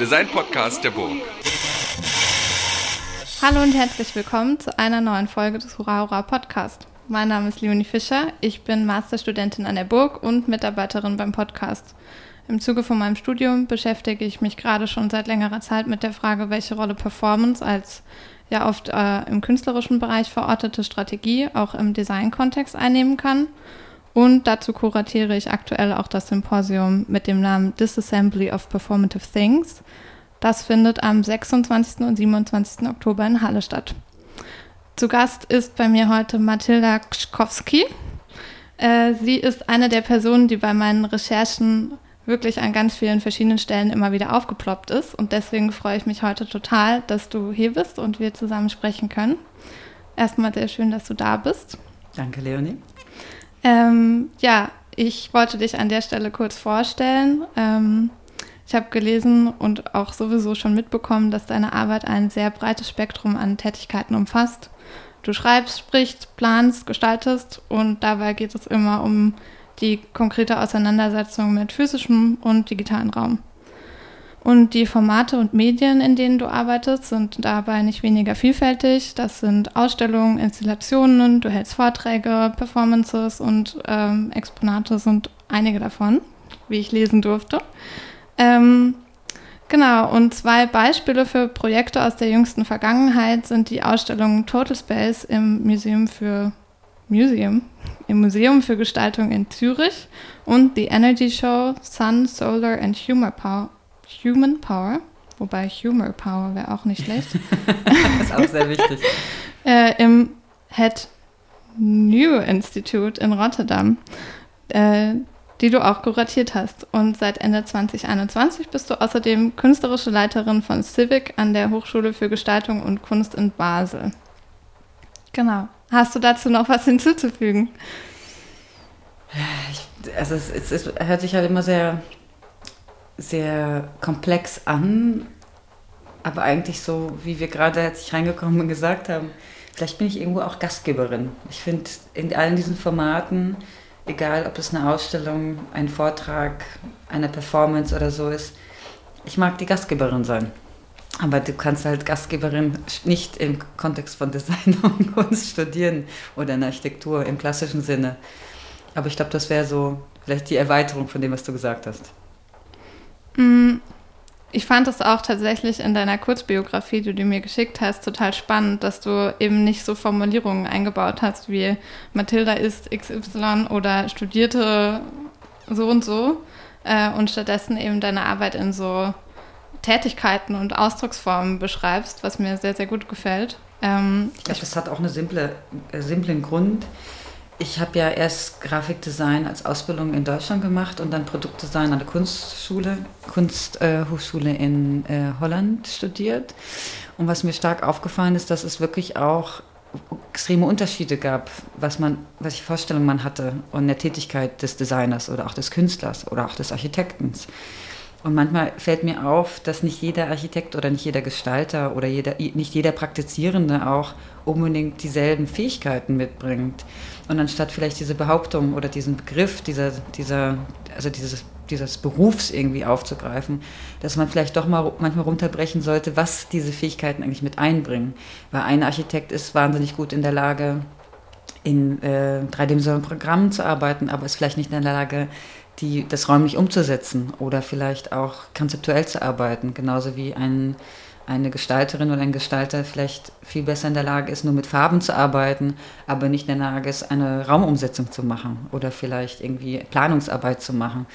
Design-Podcast der Burg. Hallo und herzlich willkommen zu einer neuen Folge des Hurra Hurra Podcast. Mein Name ist Leonie Fischer, ich bin Masterstudentin an der Burg und Mitarbeiterin beim Podcast. Im Zuge von meinem Studium beschäftige ich mich gerade schon seit längerer Zeit mit der Frage, welche Rolle Performance als ja oft äh, im künstlerischen Bereich verortete Strategie auch im Design-Kontext einnehmen kann. Und dazu kuratiere ich aktuell auch das Symposium mit dem Namen Disassembly of Performative Things. Das findet am 26. und 27. Oktober in Halle statt. Zu Gast ist bei mir heute Mathilda Kschkowski. Äh, sie ist eine der Personen, die bei meinen Recherchen wirklich an ganz vielen verschiedenen Stellen immer wieder aufgeploppt ist. Und deswegen freue ich mich heute total, dass du hier bist und wir zusammen sprechen können. Erstmal sehr schön, dass du da bist. Danke, Leonie. Ähm, ja, ich wollte dich an der Stelle kurz vorstellen. Ähm, ich habe gelesen und auch sowieso schon mitbekommen, dass deine Arbeit ein sehr breites Spektrum an Tätigkeiten umfasst. Du schreibst, sprichst, planst, gestaltest und dabei geht es immer um die konkrete Auseinandersetzung mit physischem und digitalen Raum. Und die Formate und Medien, in denen du arbeitest, sind dabei nicht weniger vielfältig. Das sind Ausstellungen, Installationen, du hältst Vorträge, Performances und ähm, Exponate sind einige davon, wie ich lesen durfte. Ähm, genau, und zwei Beispiele für Projekte aus der jüngsten Vergangenheit sind die Ausstellung Total Space im Museum für Museum, im Museum für Gestaltung in Zürich und die Energy Show Sun, Solar and Humor Power Human Power, wobei Humor Power wäre auch nicht schlecht. das ist auch sehr wichtig. äh, Im Head New Institute in Rotterdam, äh, die du auch kuratiert hast. Und seit Ende 2021 bist du außerdem künstlerische Leiterin von Civic an der Hochschule für Gestaltung und Kunst in Basel. Genau. Hast du dazu noch was hinzuzufügen? Ich, also es, es, es hört sich halt immer sehr sehr komplex an, aber eigentlich so, wie wir gerade, als reingekommen bin, gesagt haben, vielleicht bin ich irgendwo auch Gastgeberin. Ich finde in allen diesen Formaten, egal ob es eine Ausstellung, ein Vortrag, eine Performance oder so ist, ich mag die Gastgeberin sein. Aber du kannst halt Gastgeberin nicht im Kontext von Design und Kunst studieren oder in Architektur im klassischen Sinne. Aber ich glaube, das wäre so vielleicht die Erweiterung von dem, was du gesagt hast. Mm, ich fand es auch tatsächlich in deiner Kurzbiografie, die du mir geschickt hast, total spannend, dass du eben nicht so Formulierungen eingebaut hast wie Mathilda ist XY oder studierte so und so äh, und stattdessen eben deine Arbeit in so Tätigkeiten und Ausdrucksformen beschreibst, was mir sehr, sehr gut gefällt. Ähm, ich glaube, das hat auch einen simple, äh, simplen Grund ich habe ja erst Grafikdesign als Ausbildung in Deutschland gemacht und dann Produktdesign an der Kunstschule, Kunsthochschule äh, in äh, Holland studiert. Und was mir stark aufgefallen ist, dass es wirklich auch extreme Unterschiede gab, was man, welche Vorstellungen man hatte und der Tätigkeit des Designers oder auch des Künstlers oder auch des Architekten. Und manchmal fällt mir auf, dass nicht jeder Architekt oder nicht jeder Gestalter oder jeder, nicht jeder Praktizierende auch unbedingt dieselben Fähigkeiten mitbringt. Und anstatt vielleicht diese Behauptung oder diesen Begriff dieser, dieser, also dieses, dieses Berufs irgendwie aufzugreifen, dass man vielleicht doch mal manchmal runterbrechen sollte, was diese Fähigkeiten eigentlich mit einbringen. Weil ein Architekt ist wahnsinnig gut in der Lage, in äh, dreidimensionalen Programmen zu arbeiten, aber ist vielleicht nicht in der Lage, die, das räumlich umzusetzen oder vielleicht auch konzeptuell zu arbeiten, genauso wie ein eine Gestalterin oder ein Gestalter vielleicht viel besser in der Lage ist, nur mit Farben zu arbeiten, aber nicht in der Lage ist, eine Raumumsetzung zu machen oder vielleicht irgendwie Planungsarbeit zu machen.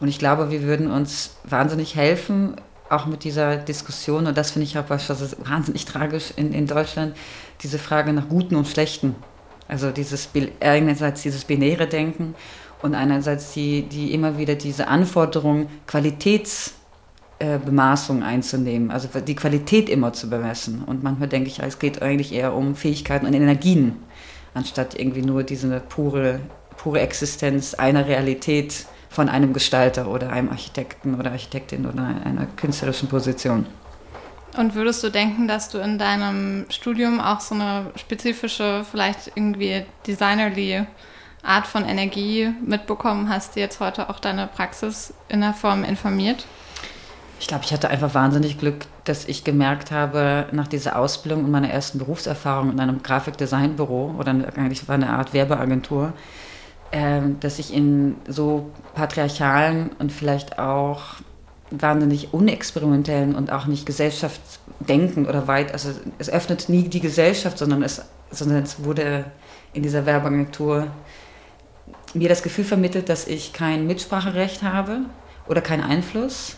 Und ich glaube, wir würden uns wahnsinnig helfen, auch mit dieser Diskussion, und das finde ich auch ist wahnsinnig tragisch in, in Deutschland, diese Frage nach Guten und Schlechten. Also dieses einerseits dieses binäre Denken und einerseits die, die immer wieder diese Anforderung, Qualitäts- äh, Bemaßung einzunehmen, also die Qualität immer zu bemessen. Und manchmal denke ich, es geht eigentlich eher um Fähigkeiten und Energien, anstatt irgendwie nur diese pure, pure Existenz einer Realität von einem Gestalter oder einem Architekten oder Architektin oder einer künstlerischen Position. Und würdest du denken, dass du in deinem Studium auch so eine spezifische, vielleicht irgendwie designerly Art von Energie mitbekommen hast, die jetzt heute auch deine Praxis in der Form informiert? Ich glaube, ich hatte einfach wahnsinnig Glück, dass ich gemerkt habe, nach dieser Ausbildung und meiner ersten Berufserfahrung in einem Grafikdesignbüro oder eigentlich war eine Art Werbeagentur, äh, dass ich in so patriarchalen und vielleicht auch wahnsinnig unexperimentellen und auch nicht gesellschaftsdenken oder weit, also es öffnet nie die Gesellschaft, sondern es, sondern es wurde in dieser Werbeagentur mir das Gefühl vermittelt, dass ich kein Mitspracherecht habe oder keinen Einfluss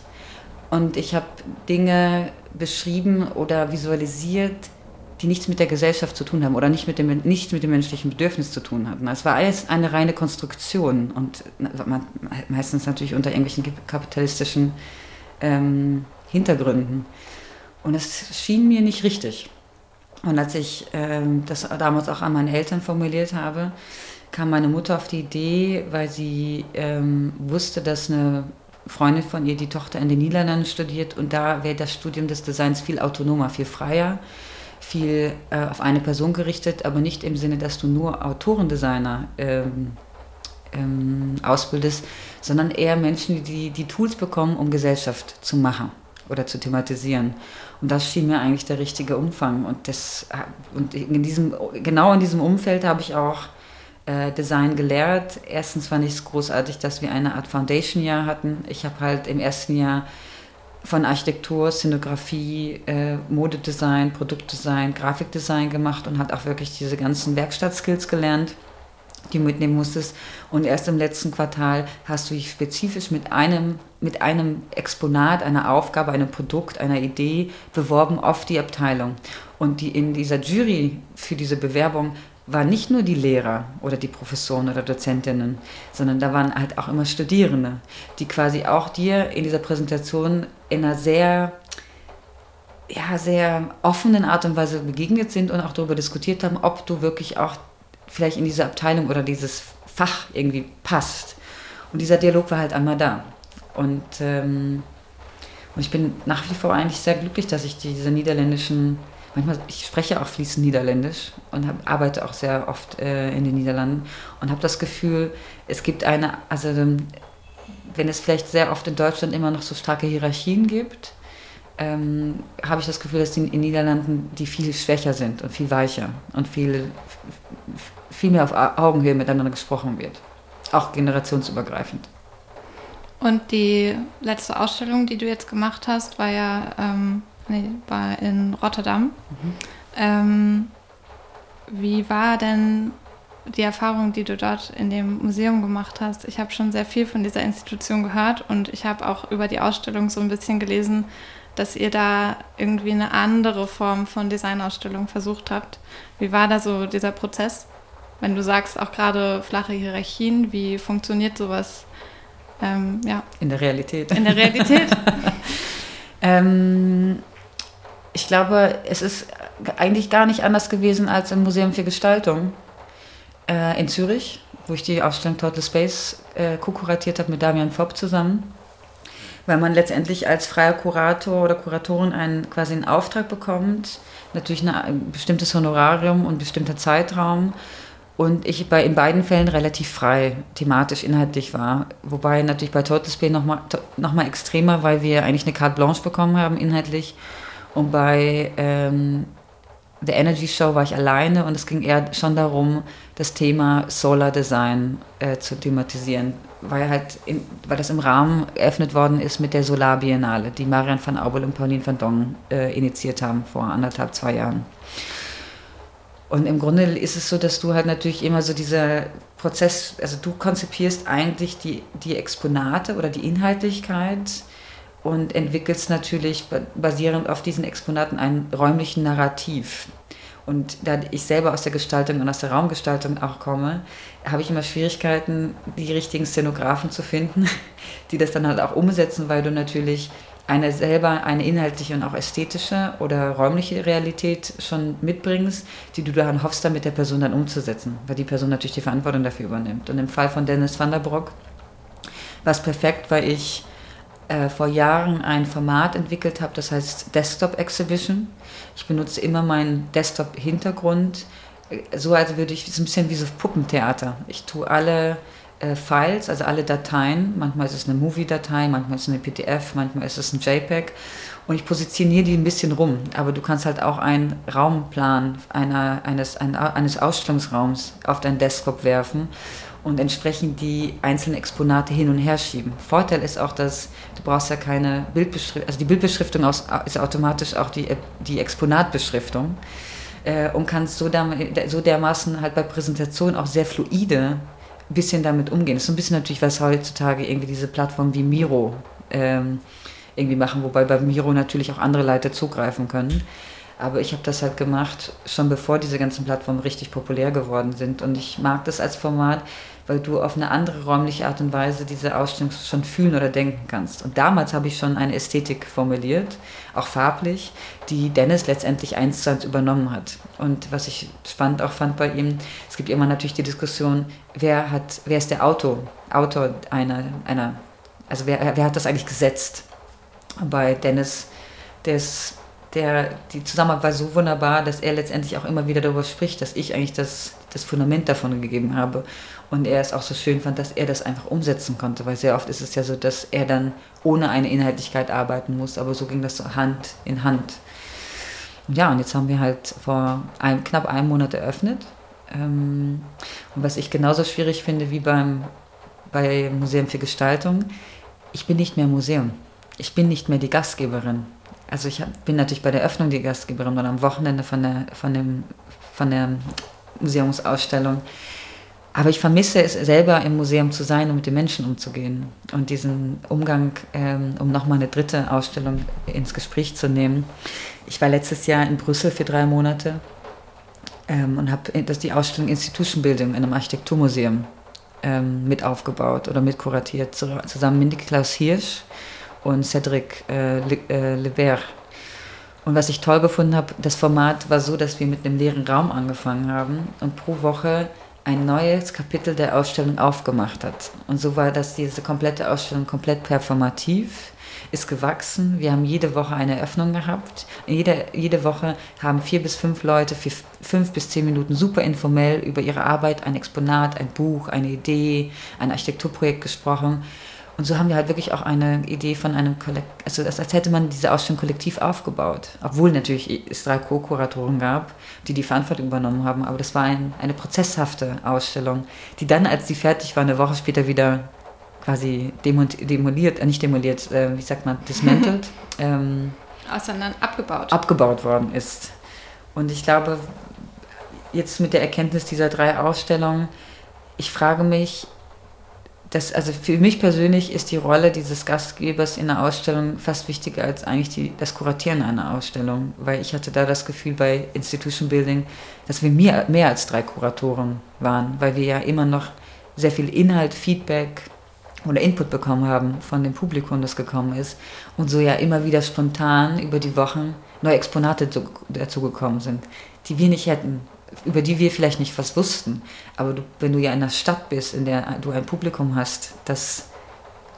und ich habe Dinge beschrieben oder visualisiert, die nichts mit der Gesellschaft zu tun haben oder nicht mit dem, nichts mit dem menschlichen Bedürfnis zu tun hatten. Es war alles eine reine Konstruktion und meistens natürlich unter irgendwelchen kapitalistischen ähm, Hintergründen. Und es schien mir nicht richtig. Und als ich ähm, das damals auch an meine Eltern formuliert habe, kam meine Mutter auf die Idee, weil sie ähm, wusste, dass eine Freundin von ihr, die Tochter in den Niederlanden studiert und da wäre das Studium des Designs viel autonomer, viel freier, viel äh, auf eine Person gerichtet, aber nicht im Sinne, dass du nur Autorendesigner ähm, ähm, ausbildest, sondern eher Menschen, die die Tools bekommen, um Gesellschaft zu machen oder zu thematisieren. Und das schien mir eigentlich der richtige Umfang. Und, das, und in diesem, genau in diesem Umfeld habe ich auch äh, Design gelehrt. Erstens fand ich es großartig, dass wir eine Art Foundation-Jahr hatten. Ich habe halt im ersten Jahr von Architektur, Szenografie, äh, Modedesign, Produktdesign, Grafikdesign gemacht und hat auch wirklich diese ganzen Werkstattskills gelernt, die du mitnehmen musstest. Und erst im letzten Quartal hast du dich spezifisch mit einem, mit einem Exponat, einer Aufgabe, einem Produkt, einer Idee beworben auf die Abteilung. Und die in dieser Jury für diese Bewerbung waren nicht nur die Lehrer oder die Professoren oder Dozentinnen, sondern da waren halt auch immer Studierende, die quasi auch dir in dieser Präsentation in einer sehr, ja, sehr offenen Art und Weise begegnet sind und auch darüber diskutiert haben, ob du wirklich auch vielleicht in diese Abteilung oder dieses Fach irgendwie passt. Und dieser Dialog war halt einmal da. Und, ähm, und ich bin nach wie vor eigentlich sehr glücklich, dass ich diese niederländischen manchmal, ich spreche auch fließend Niederländisch und hab, arbeite auch sehr oft äh, in den Niederlanden und habe das Gefühl, es gibt eine, also ähm, wenn es vielleicht sehr oft in Deutschland immer noch so starke Hierarchien gibt, ähm, habe ich das Gefühl, dass die in den Niederlanden die viel schwächer sind und viel weicher und viel, viel mehr auf Augenhöhe miteinander gesprochen wird. Auch generationsübergreifend. Und die letzte Ausstellung, die du jetzt gemacht hast, war ja ähm, nee, war in Rotterdam. Mhm. Ähm, wie war denn die Erfahrung, die du dort in dem Museum gemacht hast? Ich habe schon sehr viel von dieser Institution gehört und ich habe auch über die Ausstellung so ein bisschen gelesen, dass ihr da irgendwie eine andere Form von Designausstellung versucht habt. Wie war da so dieser Prozess? Wenn du sagst, auch gerade flache Hierarchien, wie funktioniert sowas? Ähm, ja. In der Realität. In der Realität. ähm, ich glaube, es ist eigentlich gar nicht anders gewesen als im Museum für Gestaltung äh, in Zürich, wo ich die Ausstellung Total Space äh, co-kuratiert habe mit Damian Fopp zusammen. Weil man letztendlich als freier Kurator oder Kuratorin einen, quasi einen Auftrag bekommt, natürlich eine, ein bestimmtes Honorarium und ein bestimmter Zeitraum. Und ich bei in beiden Fällen relativ frei, thematisch, inhaltlich war. Wobei natürlich bei Total Space nochmal noch mal extremer, weil wir eigentlich eine Carte Blanche bekommen haben, inhaltlich und bei ähm, The Energy Show war ich alleine und es ging eher schon darum, das Thema Solar Design äh, zu thematisieren, weil, halt in, weil das im Rahmen eröffnet worden ist mit der Solar Biennale, die Marian van Aubel und Pauline van Dong äh, initiiert haben vor anderthalb, zwei Jahren. Und im Grunde ist es so, dass du halt natürlich immer so dieser Prozess, also du konzipierst eigentlich die, die Exponate oder die Inhaltlichkeit und entwickelst natürlich basierend auf diesen Exponaten einen räumlichen Narrativ. Und da ich selber aus der Gestaltung und aus der Raumgestaltung auch komme, habe ich immer Schwierigkeiten, die richtigen Szenografen zu finden, die das dann halt auch umsetzen, weil du natürlich eine selber eine inhaltliche und auch ästhetische oder räumliche Realität schon mitbringst, die du dann hoffst, dann mit der Person dann umzusetzen, weil die Person natürlich die Verantwortung dafür übernimmt. Und im Fall von Dennis van der Broek war es perfekt, weil ich äh, vor Jahren ein Format entwickelt habe, das heißt Desktop Exhibition. Ich benutze immer meinen Desktop-Hintergrund, äh, so als würde ich, so ein bisschen wie so Puppentheater. Ich tue alle äh, Files, also alle Dateien. Manchmal ist es eine Movie-Datei, manchmal ist es eine PDF, manchmal ist es ein JPEG. Und ich positioniere die ein bisschen rum. Aber du kannst halt auch einen Raumplan einer, eines, eines Ausstellungsraums auf deinen Desktop werfen und entsprechend die einzelnen Exponate hin und her schieben. Vorteil ist auch, dass du brauchst ja keine Bildbeschriftung, also die Bildbeschriftung ist automatisch auch die, die Exponatbeschriftung äh, und kannst so, so dermaßen halt bei Präsentation auch sehr fluide ein bisschen damit umgehen. Das ist ein bisschen natürlich, was heutzutage irgendwie diese Plattformen wie Miro ähm, irgendwie machen, wobei bei Miro natürlich auch andere Leute zugreifen können. Aber ich habe das halt gemacht, schon bevor diese ganzen Plattformen richtig populär geworden sind. Und ich mag das als Format, weil du auf eine andere räumliche Art und Weise diese Ausstellung schon fühlen oder denken kannst. Und damals habe ich schon eine Ästhetik formuliert, auch farblich, die Dennis letztendlich eins zu eins übernommen hat. Und was ich spannend auch fand bei ihm, es gibt immer natürlich die Diskussion, wer hat, wer ist der Autor, Autor einer, einer also wer, wer hat das eigentlich gesetzt? Bei Dennis, der der, die Zusammenarbeit war so wunderbar, dass er letztendlich auch immer wieder darüber spricht, dass ich eigentlich das, das Fundament davon gegeben habe. Und er es auch so schön fand, dass er das einfach umsetzen konnte, weil sehr oft ist es ja so, dass er dann ohne eine Inhaltlichkeit arbeiten muss, aber so ging das so Hand in Hand. Und ja, und jetzt haben wir halt vor einem, knapp einem Monat eröffnet. Ähm, und was ich genauso schwierig finde wie beim bei Museum für Gestaltung, ich bin nicht mehr Museum. Ich bin nicht mehr die Gastgeberin also ich bin natürlich bei der Öffnung die Gastgeberin und am Wochenende von der, von, dem, von der Museumsausstellung. Aber ich vermisse es selber im Museum zu sein und mit den Menschen umzugehen. Und diesen Umgang, ähm, um nochmal eine dritte Ausstellung ins Gespräch zu nehmen. Ich war letztes Jahr in Brüssel für drei Monate ähm, und habe die Ausstellung Institution Building in einem Architekturmuseum ähm, mit aufgebaut oder mit kuratiert, zusammen mit Klaus Hirsch und Cedric äh, äh, Lebert. Und was ich toll gefunden habe, das Format war so, dass wir mit einem leeren Raum angefangen haben und pro Woche ein neues Kapitel der Ausstellung aufgemacht hat. Und so war das diese komplette Ausstellung komplett performativ, ist gewachsen. Wir haben jede Woche eine Eröffnung gehabt. Jede, jede Woche haben vier bis fünf Leute für fünf bis zehn Minuten super informell über ihre Arbeit, ein Exponat, ein Buch, eine Idee, ein Architekturprojekt gesprochen. Und so haben wir halt wirklich auch eine Idee von einem Kollektiv, also als hätte man diese Ausstellung kollektiv aufgebaut. Obwohl natürlich es drei Co-Kuratoren gab, die die Verantwortung übernommen haben. Aber das war ein, eine prozesshafte Ausstellung, die dann, als sie fertig war, eine Woche später wieder quasi demoliert, äh, nicht demoliert, äh, wie sagt man, dismantelt. ähm, Auseinander abgebaut. Abgebaut worden ist. Und ich glaube, jetzt mit der Erkenntnis dieser drei Ausstellungen, ich frage mich, das, also für mich persönlich ist die Rolle dieses Gastgebers in der Ausstellung fast wichtiger als eigentlich die, das Kuratieren einer Ausstellung, weil ich hatte da das Gefühl bei Institution Building, dass wir mehr, mehr als drei Kuratoren waren, weil wir ja immer noch sehr viel Inhalt, Feedback oder Input bekommen haben von dem Publikum, das gekommen ist und so ja immer wieder spontan über die Wochen neue Exponate dazugekommen sind, die wir nicht hätten über die wir vielleicht nicht was wussten. Aber du, wenn du ja in einer Stadt bist, in der du ein Publikum hast, das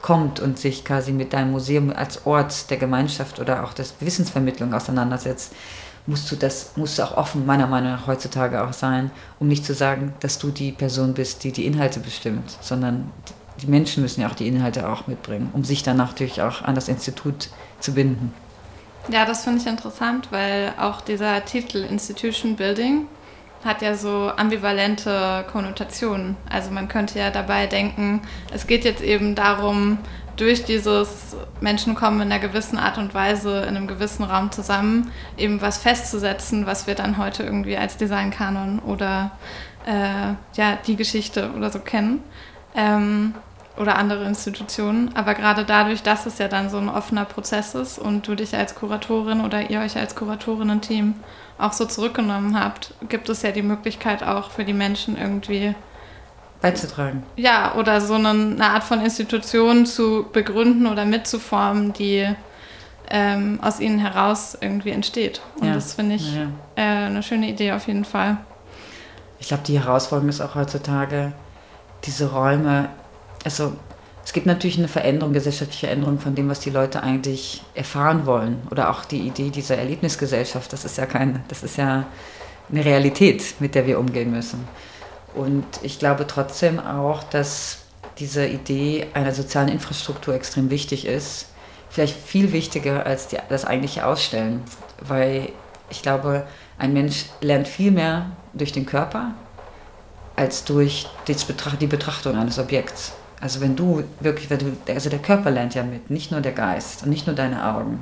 kommt und sich quasi mit deinem Museum als Ort der Gemeinschaft oder auch der Wissensvermittlung auseinandersetzt, musst du das, musst du auch offen, meiner Meinung nach heutzutage auch sein, um nicht zu sagen, dass du die Person bist, die die Inhalte bestimmt, sondern die Menschen müssen ja auch die Inhalte auch mitbringen, um sich dann natürlich auch an das Institut zu binden. Ja, das finde ich interessant, weil auch dieser Titel Institution Building hat ja so ambivalente Konnotationen. Also man könnte ja dabei denken, es geht jetzt eben darum, durch dieses Menschen kommen in einer gewissen Art und Weise in einem gewissen Raum zusammen, eben was festzusetzen, was wir dann heute irgendwie als Designkanon oder äh, ja, die Geschichte oder so kennen. Ähm, oder andere Institutionen. Aber gerade dadurch, dass es ja dann so ein offener Prozess ist und du dich als Kuratorin oder ihr euch als Kuratorinnen-Team auch so zurückgenommen habt, gibt es ja die Möglichkeit auch für die Menschen irgendwie beizutragen. Ja, oder so eine, eine Art von Institution zu begründen oder mitzuformen, die ähm, aus ihnen heraus irgendwie entsteht. Und ja. das finde ich ja. äh, eine schöne Idee auf jeden Fall. Ich glaube, die Herausforderung ist auch heutzutage, diese Räume, also es gibt natürlich eine Veränderung, gesellschaftliche Veränderung von dem, was die Leute eigentlich erfahren wollen. Oder auch die Idee dieser Erlebnisgesellschaft, das ist ja keine, das ist ja eine Realität, mit der wir umgehen müssen. Und ich glaube trotzdem auch, dass diese Idee einer sozialen Infrastruktur extrem wichtig ist. Vielleicht viel wichtiger als die, das eigentliche Ausstellen, weil ich glaube, ein Mensch lernt viel mehr durch den Körper als durch die Betrachtung eines Objekts. Also wenn du wirklich, also der Körper lernt ja mit, nicht nur der Geist und nicht nur deine Augen,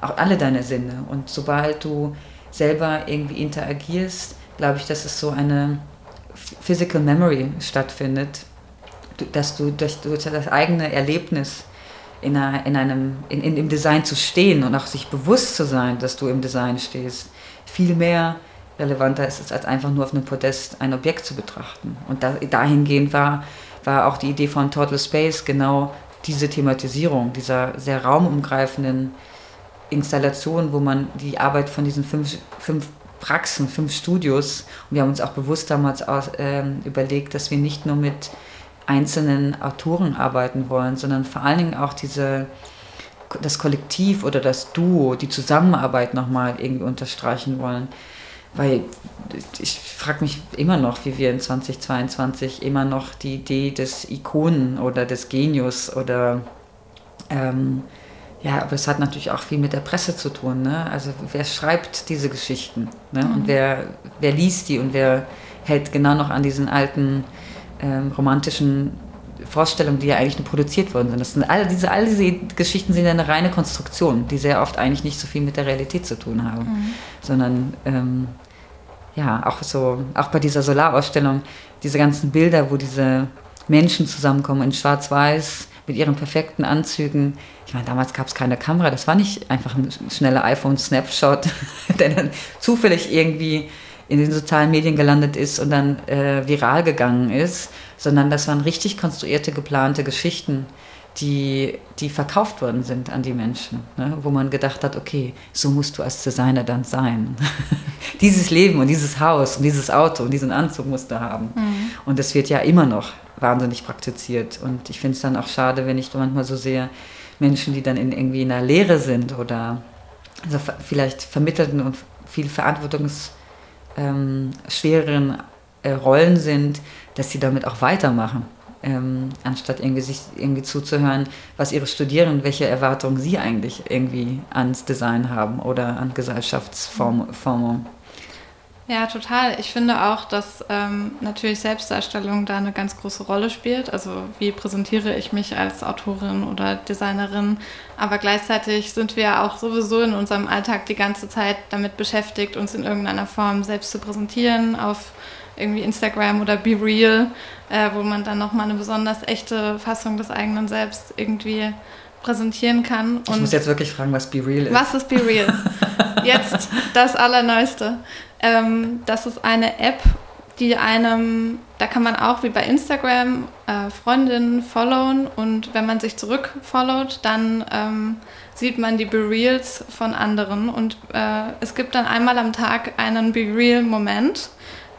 auch alle deine Sinne. Und sobald du selber irgendwie interagierst, glaube ich, dass es so eine Physical Memory stattfindet, dass du durch, durch das eigene Erlebnis in, einer, in einem, in, in, im Design zu stehen und auch sich bewusst zu sein, dass du im Design stehst, viel mehr relevanter ist es, als einfach nur auf einem Podest ein Objekt zu betrachten. Und da, dahingehend war, war auch die Idee von Total Space genau diese Thematisierung, dieser sehr raumumgreifenden Installation, wo man die Arbeit von diesen fünf, fünf Praxen, fünf Studios, und wir haben uns auch bewusst damals aus, äh, überlegt, dass wir nicht nur mit einzelnen Autoren arbeiten wollen, sondern vor allen Dingen auch diese, das Kollektiv oder das Duo, die Zusammenarbeit nochmal irgendwie unterstreichen wollen. Weil ich frage mich immer noch, wie wir in 2022 immer noch die Idee des Ikonen oder des Genius oder ähm, ja, aber es hat natürlich auch viel mit der Presse zu tun. Ne? Also wer schreibt diese Geschichten ne? Mhm. und wer, wer liest die und wer hält genau noch an diesen alten ähm, romantischen Vorstellungen, die ja eigentlich nur produziert worden sind. Das sind all diese, all diese Geschichten sind ja eine reine Konstruktion, die sehr oft eigentlich nicht so viel mit der Realität zu tun haben, mhm. sondern ähm, ja, auch so, auch bei dieser Solarausstellung, diese ganzen Bilder, wo diese Menschen zusammenkommen in Schwarz-Weiß mit ihren perfekten Anzügen. Ich meine, damals gab es keine Kamera, das war nicht einfach ein schneller iPhone-Snapshot, der dann zufällig irgendwie in den sozialen Medien gelandet ist und dann äh, viral gegangen ist, sondern das waren richtig konstruierte, geplante Geschichten, die, die verkauft worden sind an die Menschen, ne? wo man gedacht hat, okay, so musst du als Designer dann sein. dieses Leben und dieses Haus und dieses Auto und diesen Anzug musst du haben. Mhm. Und das wird ja immer noch wahnsinnig praktiziert. Und ich finde es dann auch schade, wenn ich manchmal so sehe, Menschen, die dann in, irgendwie in einer Lehre sind oder also vielleicht vermittelten und viel verantwortungs ähm, äh, Rollen sind, dass sie damit auch weitermachen. Ähm, anstatt irgendwie sich irgendwie zuzuhören, was ihre Studierenden, welche Erwartungen sie eigentlich irgendwie ans Design haben oder an Gesellschaftsformen. Ja, total. Ich finde auch, dass ähm, natürlich Selbstdarstellung da eine ganz große Rolle spielt. Also wie präsentiere ich mich als Autorin oder Designerin. Aber gleichzeitig sind wir auch sowieso in unserem Alltag die ganze Zeit damit beschäftigt, uns in irgendeiner Form selbst zu präsentieren auf irgendwie Instagram oder Be Real, äh, wo man dann nochmal eine besonders echte Fassung des eigenen Selbst irgendwie präsentieren kann. Und ich muss jetzt wirklich fragen, was Be Real ist. Was ist Be Real? Jetzt das Allerneueste. Ähm, das ist eine App, die einem, da kann man auch wie bei Instagram äh, Freundinnen followen und wenn man sich zurückfollowt, dann ähm, sieht man die Be-Reals von anderen und äh, es gibt dann einmal am Tag einen Be-Real-Moment.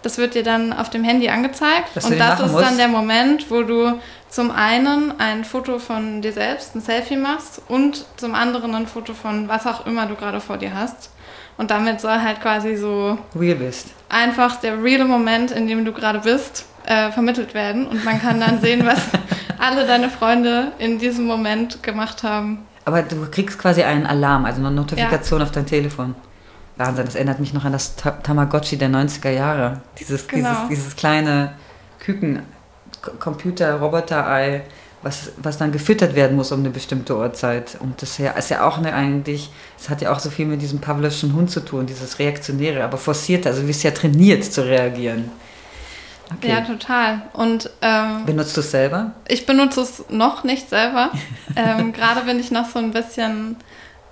Das wird dir dann auf dem Handy angezeigt und das ist musst. dann der Moment, wo du zum einen ein Foto von dir selbst, ein Selfie machst und zum anderen ein Foto von was auch immer du gerade vor dir hast. Und damit soll halt quasi so real bist. einfach der reale Moment, in dem du gerade bist, äh, vermittelt werden. Und man kann dann sehen, was alle deine Freunde in diesem Moment gemacht haben. Aber du kriegst quasi einen Alarm, also eine Notifikation ja. auf dein Telefon. Wahnsinn, das erinnert mich noch an das Tamagotchi der 90er Jahre. Dieses, genau. dieses, dieses kleine Küken, Computer, Roboter-Ei was, was dann gefüttert werden muss um eine bestimmte Uhrzeit. Und das ist ja auch eine eigentlich, es hat ja auch so viel mit diesem Pavlovschen Hund zu tun, dieses Reaktionäre, aber forciert, also du bist ja trainiert zu reagieren. Okay. Ja, total. Und ähm, benutzt du es selber? Ich benutze es noch nicht selber. ähm, Gerade bin ich noch so ein bisschen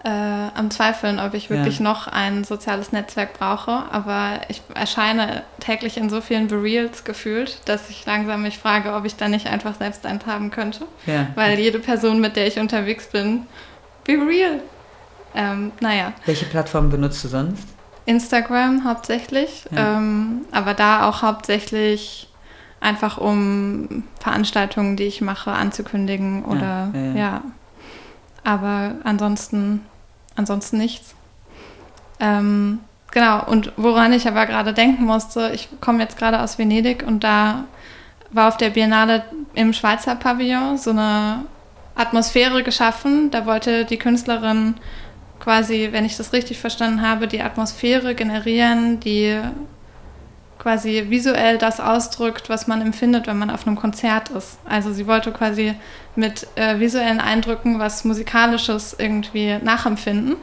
äh, am Zweifeln, ob ich wirklich ja. noch ein soziales Netzwerk brauche. Aber ich erscheine täglich in so vielen Bereals gefühlt, dass ich langsam mich frage, ob ich da nicht einfach selbst eins haben könnte. Ja. Weil jede Person, mit der ich unterwegs bin, be real. Ähm, naja. Welche Plattform benutzt du sonst? Instagram hauptsächlich, ja. ähm, aber da auch hauptsächlich einfach um Veranstaltungen, die ich mache, anzukündigen oder ja. Aber ansonsten ansonsten nichts. Ähm, genau, und woran ich aber gerade denken musste, ich komme jetzt gerade aus Venedig und da war auf der Biennale im Schweizer Pavillon so eine Atmosphäre geschaffen. Da wollte die Künstlerin quasi, wenn ich das richtig verstanden habe, die Atmosphäre generieren, die quasi visuell das ausdrückt, was man empfindet, wenn man auf einem Konzert ist. Also sie wollte quasi mit äh, visuellen Eindrücken was Musikalisches irgendwie nachempfinden,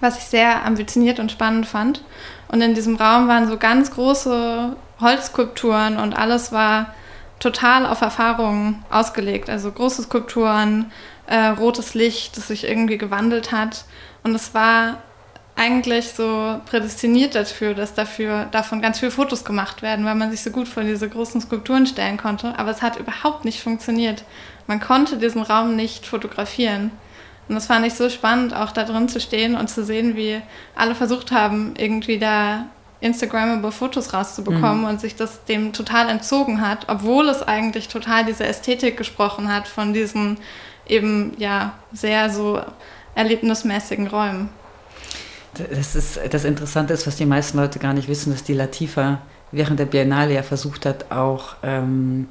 was ich sehr ambitioniert und spannend fand. Und in diesem Raum waren so ganz große Holzskulpturen und alles war total auf Erfahrungen ausgelegt. Also große Skulpturen, äh, rotes Licht, das sich irgendwie gewandelt hat. Und es war eigentlich so prädestiniert dafür, dass dafür davon ganz viele Fotos gemacht werden, weil man sich so gut vor diese großen Skulpturen stellen konnte. Aber es hat überhaupt nicht funktioniert. Man konnte diesen Raum nicht fotografieren. Und das fand ich so spannend, auch da drin zu stehen und zu sehen, wie alle versucht haben, irgendwie da Instagrammable Fotos rauszubekommen mhm. und sich das dem total entzogen hat, obwohl es eigentlich total diese Ästhetik gesprochen hat von diesen eben ja sehr so erlebnismäßigen Räumen. Das ist das Interessante ist, was die meisten Leute gar nicht wissen, dass die Latifa während der Biennale ja versucht hat, auch ähm,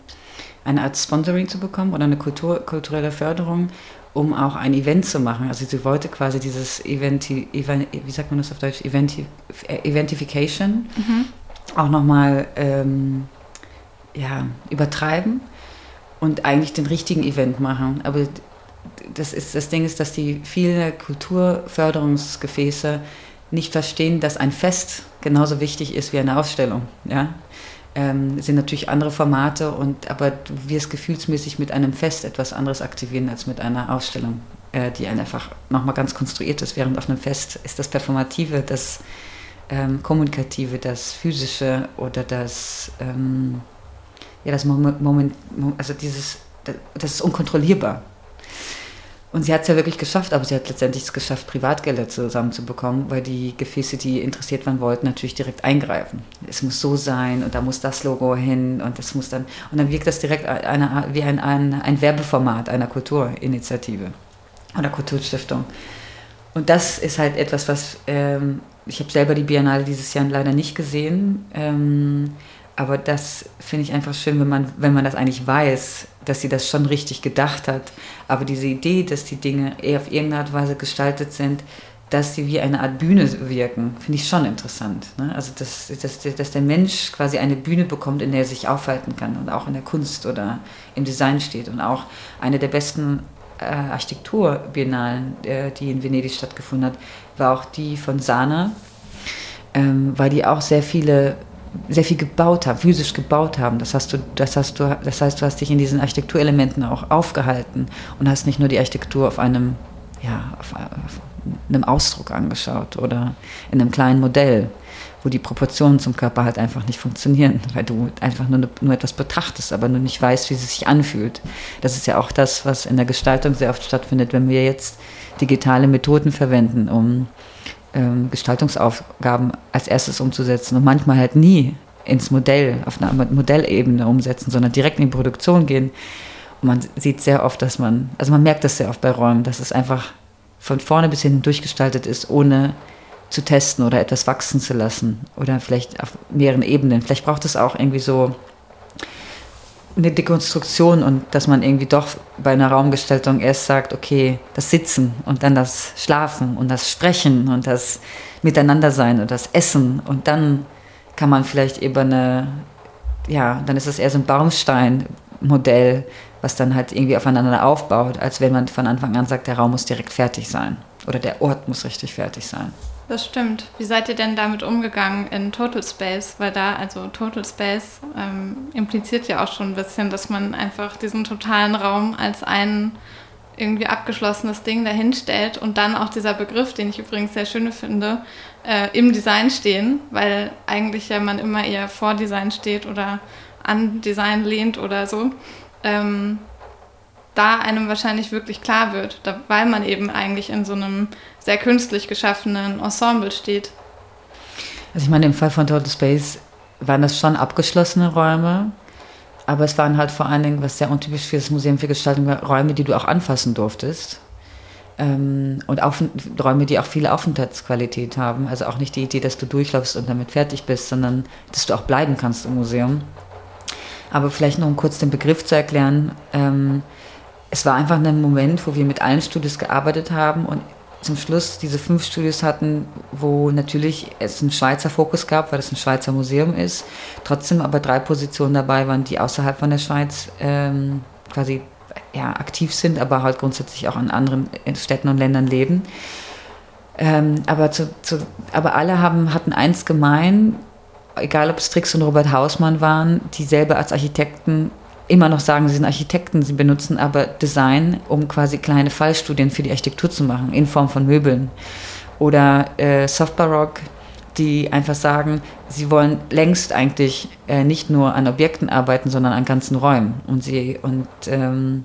eine Art Sponsoring zu bekommen oder eine Kultur, kulturelle Förderung, um auch ein Event zu machen. Also sie wollte quasi dieses Event, Event wie sagt man das auf Deutsch, Eventi, Eventification mhm. auch nochmal ähm, ja, übertreiben und eigentlich den richtigen Event machen. Aber das, ist, das Ding ist, dass die viele Kulturförderungsgefäße nicht verstehen, dass ein Fest genauso wichtig ist wie eine Ausstellung. Ja? Ähm, sind natürlich andere Formate, und, aber du wirst gefühlsmäßig mit einem Fest etwas anderes aktivieren als mit einer Ausstellung, äh, die einfach nochmal ganz konstruiert ist. Während auf einem Fest ist das Performative, das ähm, Kommunikative, das Physische oder das, ähm, ja, das Moment, Moment, also dieses, das ist unkontrollierbar. Und sie hat es ja wirklich geschafft, aber sie hat letztendlich es geschafft, Privatgelder zusammenzubekommen, weil die Gefäße, die interessiert waren wollten, natürlich direkt eingreifen. Es muss so sein und da muss das Logo hin und das muss dann und dann wirkt das direkt eine, wie ein, ein, ein Werbeformat einer Kulturinitiative oder Kulturstiftung. Und das ist halt etwas, was ähm, ich habe selber die Biennale dieses Jahr leider nicht gesehen. Ähm, aber das finde ich einfach schön, wenn man, wenn man das eigentlich weiß, dass sie das schon richtig gedacht hat. Aber diese Idee, dass die Dinge eher auf irgendeine Art und Weise gestaltet sind, dass sie wie eine Art Bühne wirken, finde ich schon interessant. Ne? Also, dass, dass, dass der Mensch quasi eine Bühne bekommt, in der er sich aufhalten kann und auch in der Kunst oder im Design steht. Und auch eine der besten äh, Architekturbiennalen, äh, die in Venedig stattgefunden hat, war auch die von Sana, ähm, weil die auch sehr viele sehr viel gebaut haben, physisch gebaut haben. Das, hast du, das, hast du, das heißt, du hast dich in diesen Architekturelementen auch aufgehalten und hast nicht nur die Architektur auf einem, ja, auf, auf einem Ausdruck angeschaut oder in einem kleinen Modell, wo die Proportionen zum Körper halt einfach nicht funktionieren, weil du einfach nur, nur etwas betrachtest, aber nur nicht weißt, wie es sich anfühlt. Das ist ja auch das, was in der Gestaltung sehr oft stattfindet, wenn wir jetzt digitale Methoden verwenden, um ähm, Gestaltungsaufgaben als erstes umzusetzen und manchmal halt nie ins Modell, auf einer Modellebene umsetzen, sondern direkt in die Produktion gehen. Und man sieht sehr oft, dass man, also man merkt das sehr oft bei Räumen, dass es einfach von vorne bis hinten durchgestaltet ist, ohne zu testen oder etwas wachsen zu lassen oder vielleicht auf mehreren Ebenen. Vielleicht braucht es auch irgendwie so eine Dekonstruktion und dass man irgendwie doch bei einer Raumgestaltung erst sagt, okay, das Sitzen und dann das Schlafen und das Sprechen und das Miteinandersein und das Essen und dann kann man vielleicht eben eine, ja, dann ist es eher so ein Baumstein-Modell, was dann halt irgendwie aufeinander aufbaut, als wenn man von Anfang an sagt, der Raum muss direkt fertig sein oder der Ort muss richtig fertig sein. Das stimmt. Wie seid ihr denn damit umgegangen in Total Space? Weil da, also Total Space ähm, impliziert ja auch schon ein bisschen, dass man einfach diesen totalen Raum als ein irgendwie abgeschlossenes Ding dahinstellt und dann auch dieser Begriff, den ich übrigens sehr schön finde, äh, im Design stehen, weil eigentlich ja man immer eher vor Design steht oder an Design lehnt oder so. Ähm, da einem wahrscheinlich wirklich klar wird, weil man eben eigentlich in so einem sehr künstlich geschaffenen Ensemble steht. Also ich meine, im Fall von Total Space waren das schon abgeschlossene Räume, aber es waren halt vor allen Dingen, was sehr untypisch für das Museum für Gestaltung war, Räume, die du auch anfassen durftest. Ähm, und Auf Räume, die auch viele Aufenthaltsqualität haben. Also auch nicht die Idee, dass du durchläufst und damit fertig bist, sondern dass du auch bleiben kannst im Museum. Aber vielleicht noch um kurz den Begriff zu erklären. Es war einfach ein Moment, wo wir mit allen Studios gearbeitet haben und zum Schluss diese fünf Studios hatten, wo natürlich es einen Schweizer Fokus gab, weil es ein Schweizer Museum ist. Trotzdem aber drei Positionen dabei waren, die außerhalb von der Schweiz ähm, quasi ja, aktiv sind, aber halt grundsätzlich auch in anderen Städten und Ländern leben. Ähm, aber, zu, zu, aber alle haben, hatten eins gemein, egal ob Strix und Robert Hausmann waren, die selber als Architekten immer noch sagen, sie sind Architekten, sie benutzen aber Design, um quasi kleine Fallstudien für die Architektur zu machen, in Form von Möbeln. Oder äh, Softbarock, die einfach sagen, sie wollen längst eigentlich äh, nicht nur an Objekten arbeiten, sondern an ganzen Räumen. Und sie und ähm,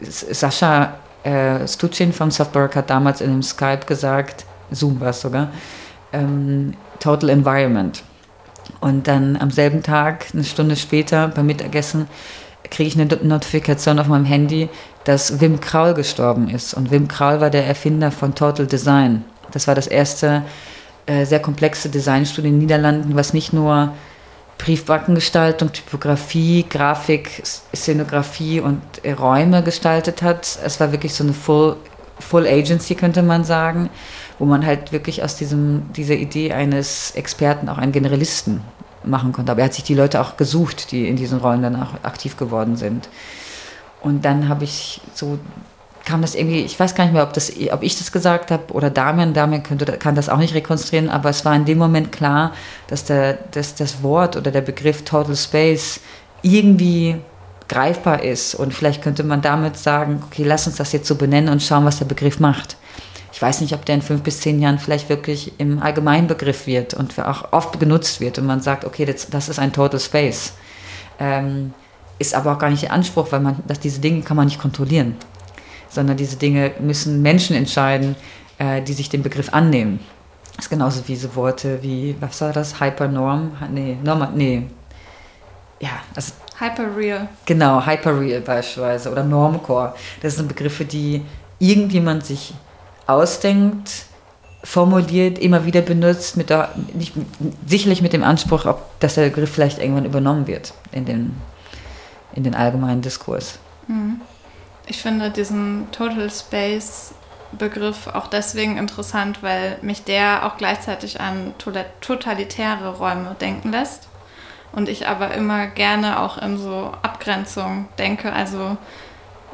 Sascha äh, Stucin von Softbarock hat damals in dem Skype gesagt, Zoom war es sogar, ähm, Total Environment. Und dann am selben Tag, eine Stunde später beim Mittagessen, kriege ich eine Notifikation auf meinem Handy, dass Wim Kraul gestorben ist. Und Wim Kraul war der Erfinder von Total Design. Das war das erste äh, sehr komplexe Designstudio in den Niederlanden, was nicht nur Briefbackengestaltung, Typografie, Grafik, Szenografie und Räume gestaltet hat. Es war wirklich so eine Full, Full Agency, könnte man sagen wo man halt wirklich aus diesem, dieser Idee eines Experten auch einen Generalisten machen konnte. Aber er hat sich die Leute auch gesucht, die in diesen Rollen dann auch aktiv geworden sind. Und dann habe ich so, kam das irgendwie, ich weiß gar nicht mehr, ob, das, ob ich das gesagt habe oder Damian. Damian könnte, kann das auch nicht rekonstruieren, aber es war in dem Moment klar, dass, der, dass das Wort oder der Begriff Total Space irgendwie greifbar ist. Und vielleicht könnte man damit sagen, okay, lass uns das jetzt so benennen und schauen, was der Begriff macht ich weiß nicht, ob der in fünf bis zehn Jahren vielleicht wirklich im Allgemeinbegriff wird und auch oft genutzt wird und man sagt, okay, das, das ist ein Total Space. Ähm, ist aber auch gar nicht der Anspruch, weil man, dass diese Dinge kann man nicht kontrollieren, sondern diese Dinge müssen Menschen entscheiden, äh, die sich dem Begriff annehmen. Das ist genauso wie so Worte wie, was war das, Hypernorm? Nee, Norma, nee. Ja, also Hyperreal. Genau, Hyperreal beispielsweise oder Normcore. Das sind Begriffe, die irgendjemand sich ausdenkt, formuliert, immer wieder benutzt, mit der, nicht, sicherlich mit dem Anspruch, ob, dass der Begriff vielleicht irgendwann übernommen wird in den, in den allgemeinen Diskurs. Mhm. Ich finde diesen Total Space Begriff auch deswegen interessant, weil mich der auch gleichzeitig an totalitäre Räume denken lässt. Und ich aber immer gerne auch in so Abgrenzung denke. Also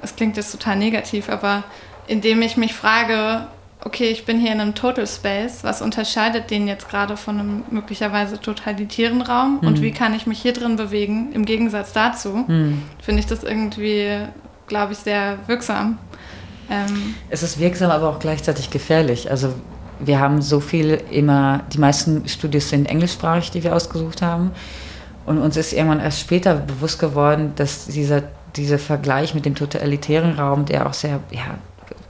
es klingt jetzt total negativ, aber indem ich mich frage, okay, ich bin hier in einem Total Space, was unterscheidet den jetzt gerade von einem möglicherweise totalitären Raum mhm. und wie kann ich mich hier drin bewegen im Gegensatz dazu, mhm. finde ich das irgendwie, glaube ich, sehr wirksam. Ähm es ist wirksam, aber auch gleichzeitig gefährlich. Also wir haben so viel immer, die meisten Studios sind englischsprachig, die wir ausgesucht haben. Und uns ist irgendwann erst später bewusst geworden, dass dieser, dieser Vergleich mit dem totalitären Raum, der auch sehr ja,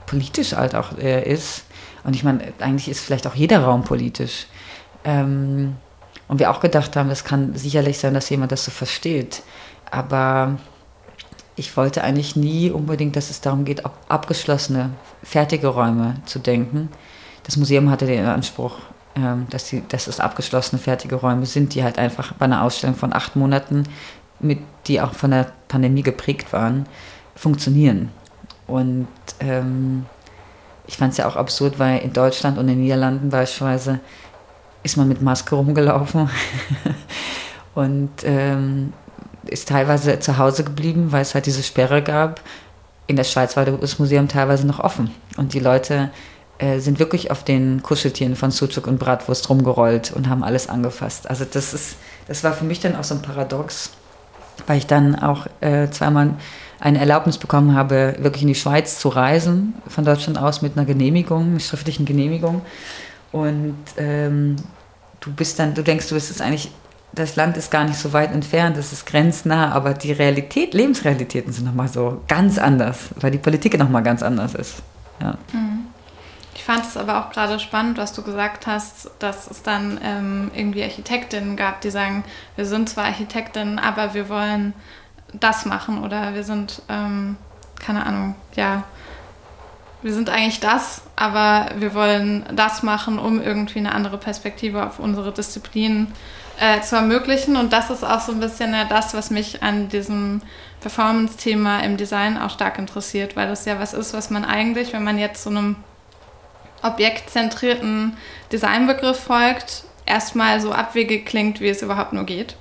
politisch halt auch äh, ist. Und ich meine, eigentlich ist vielleicht auch jeder Raum politisch. Ähm, und wir auch gedacht haben, es kann sicherlich sein, dass jemand das so versteht. Aber ich wollte eigentlich nie unbedingt, dass es darum geht, abgeschlossene, fertige Räume zu denken. Das Museum hatte den Anspruch, ähm, dass, die, dass es abgeschlossene, fertige Räume sind, die halt einfach bei einer Ausstellung von acht Monaten, mit, die auch von der Pandemie geprägt waren, funktionieren. Und ähm, ich fand es ja auch absurd, weil in Deutschland und in den Niederlanden beispielsweise ist man mit Maske rumgelaufen und ähm, ist teilweise zu Hause geblieben, weil es halt diese Sperre gab. In der Schweiz war das Museum teilweise noch offen und die Leute äh, sind wirklich auf den Kuscheltieren von Sucuk und Bratwurst rumgerollt und haben alles angefasst. Also das ist, das war für mich dann auch so ein Paradox, weil ich dann auch äh, zweimal eine Erlaubnis bekommen habe, wirklich in die Schweiz zu reisen, von Deutschland aus mit einer Genehmigung, einer schriftlichen Genehmigung. Und ähm, du bist dann, du denkst, du bist es eigentlich, das Land ist gar nicht so weit entfernt, es ist grenznah, aber die Realität, Lebensrealitäten sind nochmal so ganz anders, weil die Politik nochmal ganz anders ist. Ja. Mhm. Ich fand es aber auch gerade spannend, was du gesagt hast, dass es dann ähm, irgendwie Architektinnen gab, die sagen, wir sind zwar Architektinnen, aber wir wollen das machen oder wir sind, ähm, keine Ahnung, ja, wir sind eigentlich das, aber wir wollen das machen, um irgendwie eine andere Perspektive auf unsere Disziplin äh, zu ermöglichen. Und das ist auch so ein bisschen ja, das, was mich an diesem Performance-Thema im Design auch stark interessiert, weil das ja was ist, was man eigentlich, wenn man jetzt so einem objektzentrierten Designbegriff folgt, erstmal so abwegig klingt, wie es überhaupt nur geht.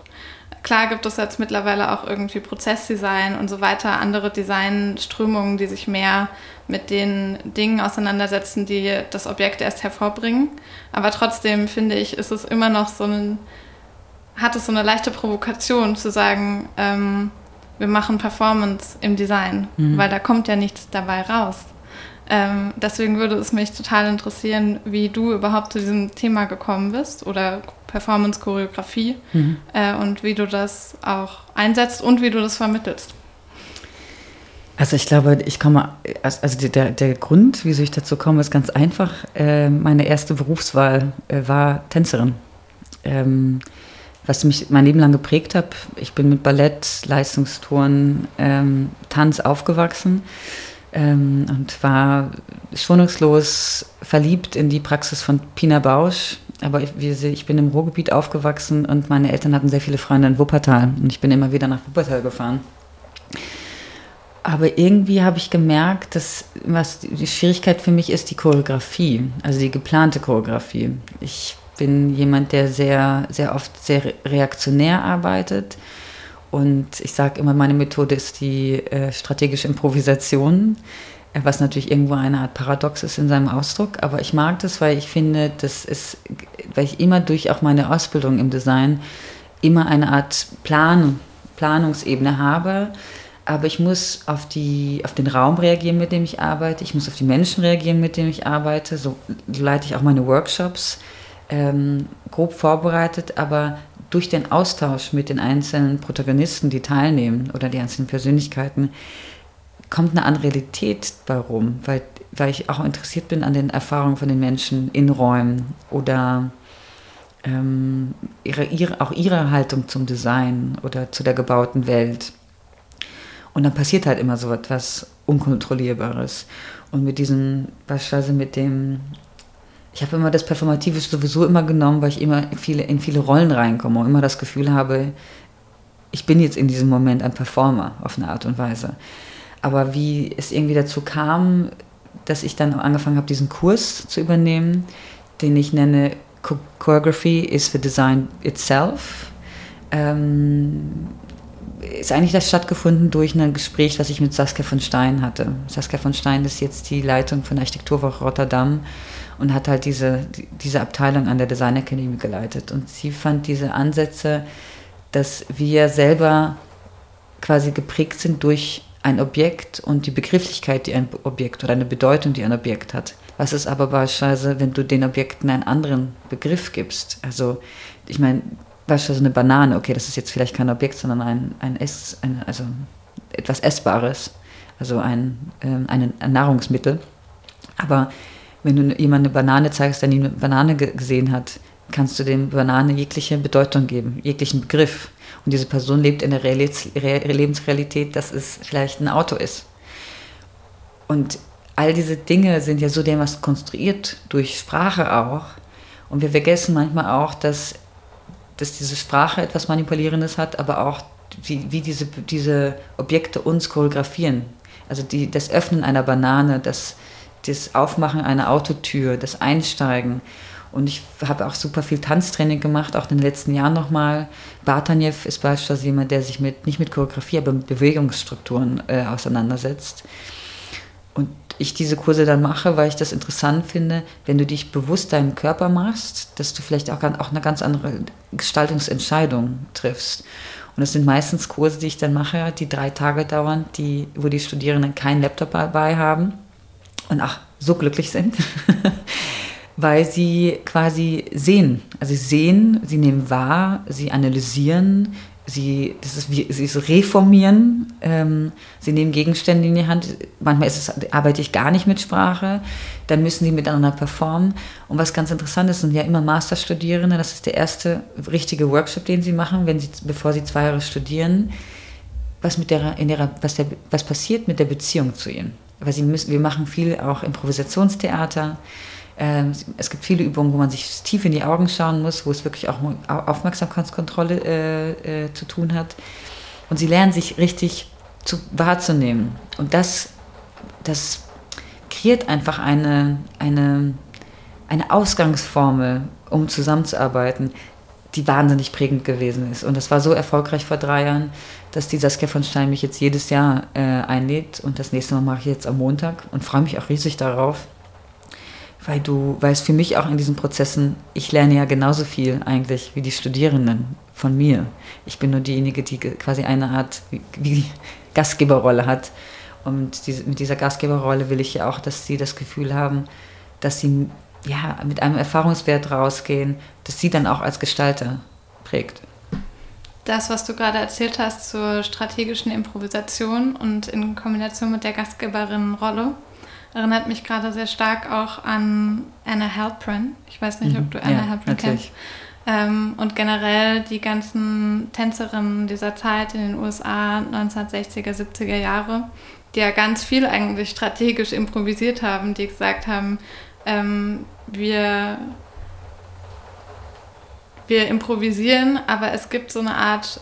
Klar gibt es jetzt mittlerweile auch irgendwie Prozessdesign und so weiter, andere Designströmungen, die sich mehr mit den Dingen auseinandersetzen, die das Objekt erst hervorbringen. Aber trotzdem finde ich, ist es immer noch so ein, hat es so eine leichte Provokation zu sagen, ähm, wir machen Performance im Design, mhm. weil da kommt ja nichts dabei raus. Ähm, deswegen würde es mich total interessieren, wie du überhaupt zu diesem Thema gekommen bist oder Performance-Choreografie mhm. äh, und wie du das auch einsetzt und wie du das vermittelst. Also ich glaube, ich komme, also der, der Grund, wieso ich dazu komme, ist ganz einfach. Äh, meine erste Berufswahl äh, war Tänzerin. Ähm, was mich mein Leben lang geprägt hat. Ich bin mit Ballett, Leistungstouren, ähm, Tanz aufgewachsen ähm, und war schonungslos verliebt in die Praxis von Pina Bausch. Aber ich, ich bin im Ruhrgebiet aufgewachsen und meine Eltern hatten sehr viele Freunde in Wuppertal und ich bin immer wieder nach Wuppertal gefahren. Aber irgendwie habe ich gemerkt, dass was die Schwierigkeit für mich ist, die Choreografie, also die geplante Choreografie. Ich bin jemand, der sehr, sehr oft sehr reaktionär arbeitet. Und ich sage immer, meine Methode ist die äh, strategische Improvisation, was natürlich irgendwo eine Art Paradox ist in seinem Ausdruck. Aber ich mag das, weil ich finde, das ist, weil ich immer durch auch meine Ausbildung im Design immer eine Art Plan, Planungsebene habe. Aber ich muss auf, die, auf den Raum reagieren, mit dem ich arbeite. Ich muss auf die Menschen reagieren, mit denen ich arbeite. So leite ich auch meine Workshops ähm, grob vorbereitet, aber durch den Austausch mit den einzelnen Protagonisten, die teilnehmen oder die einzelnen Persönlichkeiten, kommt eine andere Realität bei rum, weil, weil ich auch interessiert bin an den Erfahrungen von den Menschen in Räumen oder ähm, ihre, ihre, auch ihre Haltung zum Design oder zu der gebauten Welt. Und dann passiert halt immer so etwas Unkontrollierbares. Und mit diesem, beispielsweise mit dem ich habe immer das Performative sowieso immer genommen, weil ich immer viele, in viele Rollen reinkomme und immer das Gefühl habe, ich bin jetzt in diesem Moment ein Performer auf eine Art und Weise. Aber wie es irgendwie dazu kam, dass ich dann angefangen habe, diesen Kurs zu übernehmen, den ich nenne Choreography is the Design Itself, ähm, ist eigentlich das stattgefunden durch ein Gespräch, das ich mit Saskia von Stein hatte. Saskia von Stein ist jetzt die Leitung von Architekturwoche Rotterdam und hat halt diese, diese Abteilung an der Design Academy geleitet. Und sie fand diese Ansätze, dass wir selber quasi geprägt sind durch ein Objekt und die Begrifflichkeit, die ein Objekt oder eine Bedeutung, die ein Objekt hat. Was ist aber beispielsweise, wenn du den Objekten einen anderen Begriff gibst? Also, ich meine, beispielsweise eine Banane, okay, das ist jetzt vielleicht kein Objekt, sondern ein, ein Ess, ein, also etwas Essbares, also ein, ähm, ein Nahrungsmittel. Aber wenn du jemandem eine Banane zeigst, der nie eine Banane gesehen hat, kannst du dem Banane jegliche Bedeutung geben, jeglichen Begriff. Und diese Person lebt in der Lebensrealität, dass es vielleicht ein Auto ist. Und all diese Dinge sind ja so dermaßen konstruiert durch Sprache auch. Und wir vergessen manchmal auch, dass, dass diese Sprache etwas Manipulierendes hat, aber auch wie, wie diese, diese Objekte uns choreografieren. Also die, das Öffnen einer Banane, das das Aufmachen einer Autotür, das Einsteigen. Und ich habe auch super viel Tanztraining gemacht, auch in den letzten Jahren nochmal. Bartanev ist beispielsweise jemand, der sich mit, nicht mit Choreografie, aber mit Bewegungsstrukturen äh, auseinandersetzt. Und ich diese Kurse dann mache, weil ich das interessant finde, wenn du dich bewusst deinem Körper machst, dass du vielleicht auch, auch eine ganz andere Gestaltungsentscheidung triffst. Und das sind meistens Kurse, die ich dann mache, die drei Tage dauern, die, wo die Studierenden keinen Laptop dabei haben und auch so glücklich sind, weil sie quasi sehen. Also sie sehen, sie nehmen wahr, sie analysieren, sie, das ist wie, sie reformieren, ähm, sie nehmen Gegenstände in die Hand. Manchmal es, arbeite ich gar nicht mit Sprache, dann müssen sie miteinander performen. Und was ganz interessant ist, sind ja immer Masterstudierende, das ist der erste richtige Workshop, den sie machen, wenn sie, bevor sie zwei Jahre studieren, was, mit der, in der, was, der, was passiert mit der Beziehung zu ihnen weil sie müssen, wir machen viel auch Improvisationstheater. Ähm, es gibt viele Übungen, wo man sich tief in die Augen schauen muss, wo es wirklich auch Aufmerksamkeitskontrolle äh, äh, zu tun hat. Und sie lernen sich richtig zu, wahrzunehmen. Und das, das kreiert einfach eine, eine, eine Ausgangsformel, um zusammenzuarbeiten, die wahnsinnig prägend gewesen ist. Und das war so erfolgreich vor drei Jahren, dass die Saskia von Stein mich jetzt jedes Jahr äh, einlädt. Und das nächste Mal mache ich jetzt am Montag und freue mich auch riesig darauf. Weil du, weil es für mich auch in diesen Prozessen, ich lerne ja genauso viel eigentlich wie die Studierenden von mir. Ich bin nur diejenige, die quasi eine Art wie, Gastgeberrolle hat. Und mit dieser Gastgeberrolle will ich ja auch, dass sie das Gefühl haben, dass sie ja, mit einem Erfahrungswert rausgehen, das sie dann auch als Gestalter prägt. Das, was du gerade erzählt hast zur strategischen Improvisation und in Kombination mit der Gastgeberinnenrolle, erinnert mich gerade sehr stark auch an Anna Halprin. Ich weiß nicht, ob mhm. du Anna ja, Halprin kennst. Ähm, und generell die ganzen Tänzerinnen dieser Zeit in den USA 1960er, 70er Jahre, die ja ganz viel eigentlich strategisch improvisiert haben, die gesagt haben, ähm, wir, wir improvisieren, aber es gibt so eine Art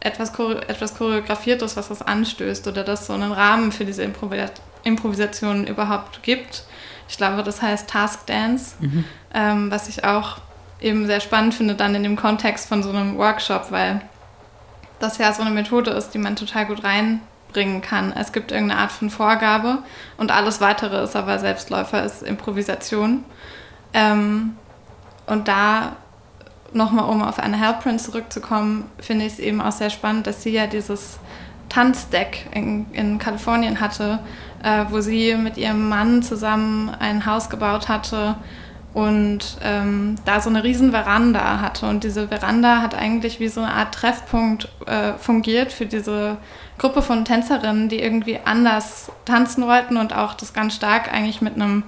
etwas, etwas Choreografiertes, was das anstößt oder das so einen Rahmen für diese Improvis Improvisation überhaupt gibt. Ich glaube, das heißt Task Dance, mhm. ähm, was ich auch eben sehr spannend finde, dann in dem Kontext von so einem Workshop, weil das ja so eine Methode ist, die man total gut rein bringen kann. Es gibt irgendeine Art von Vorgabe und alles weitere ist aber Selbstläufer, ist Improvisation. Ähm, und da nochmal, um auf eine Halprin zurückzukommen, finde ich es eben auch sehr spannend, dass sie ja dieses Tanzdeck in, in Kalifornien hatte, äh, wo sie mit ihrem Mann zusammen ein Haus gebaut hatte und ähm, da so eine riesen Veranda hatte. Und diese Veranda hat eigentlich wie so eine Art Treffpunkt äh, fungiert für diese Gruppe von Tänzerinnen, die irgendwie anders tanzen wollten und auch das ganz stark eigentlich mit einem,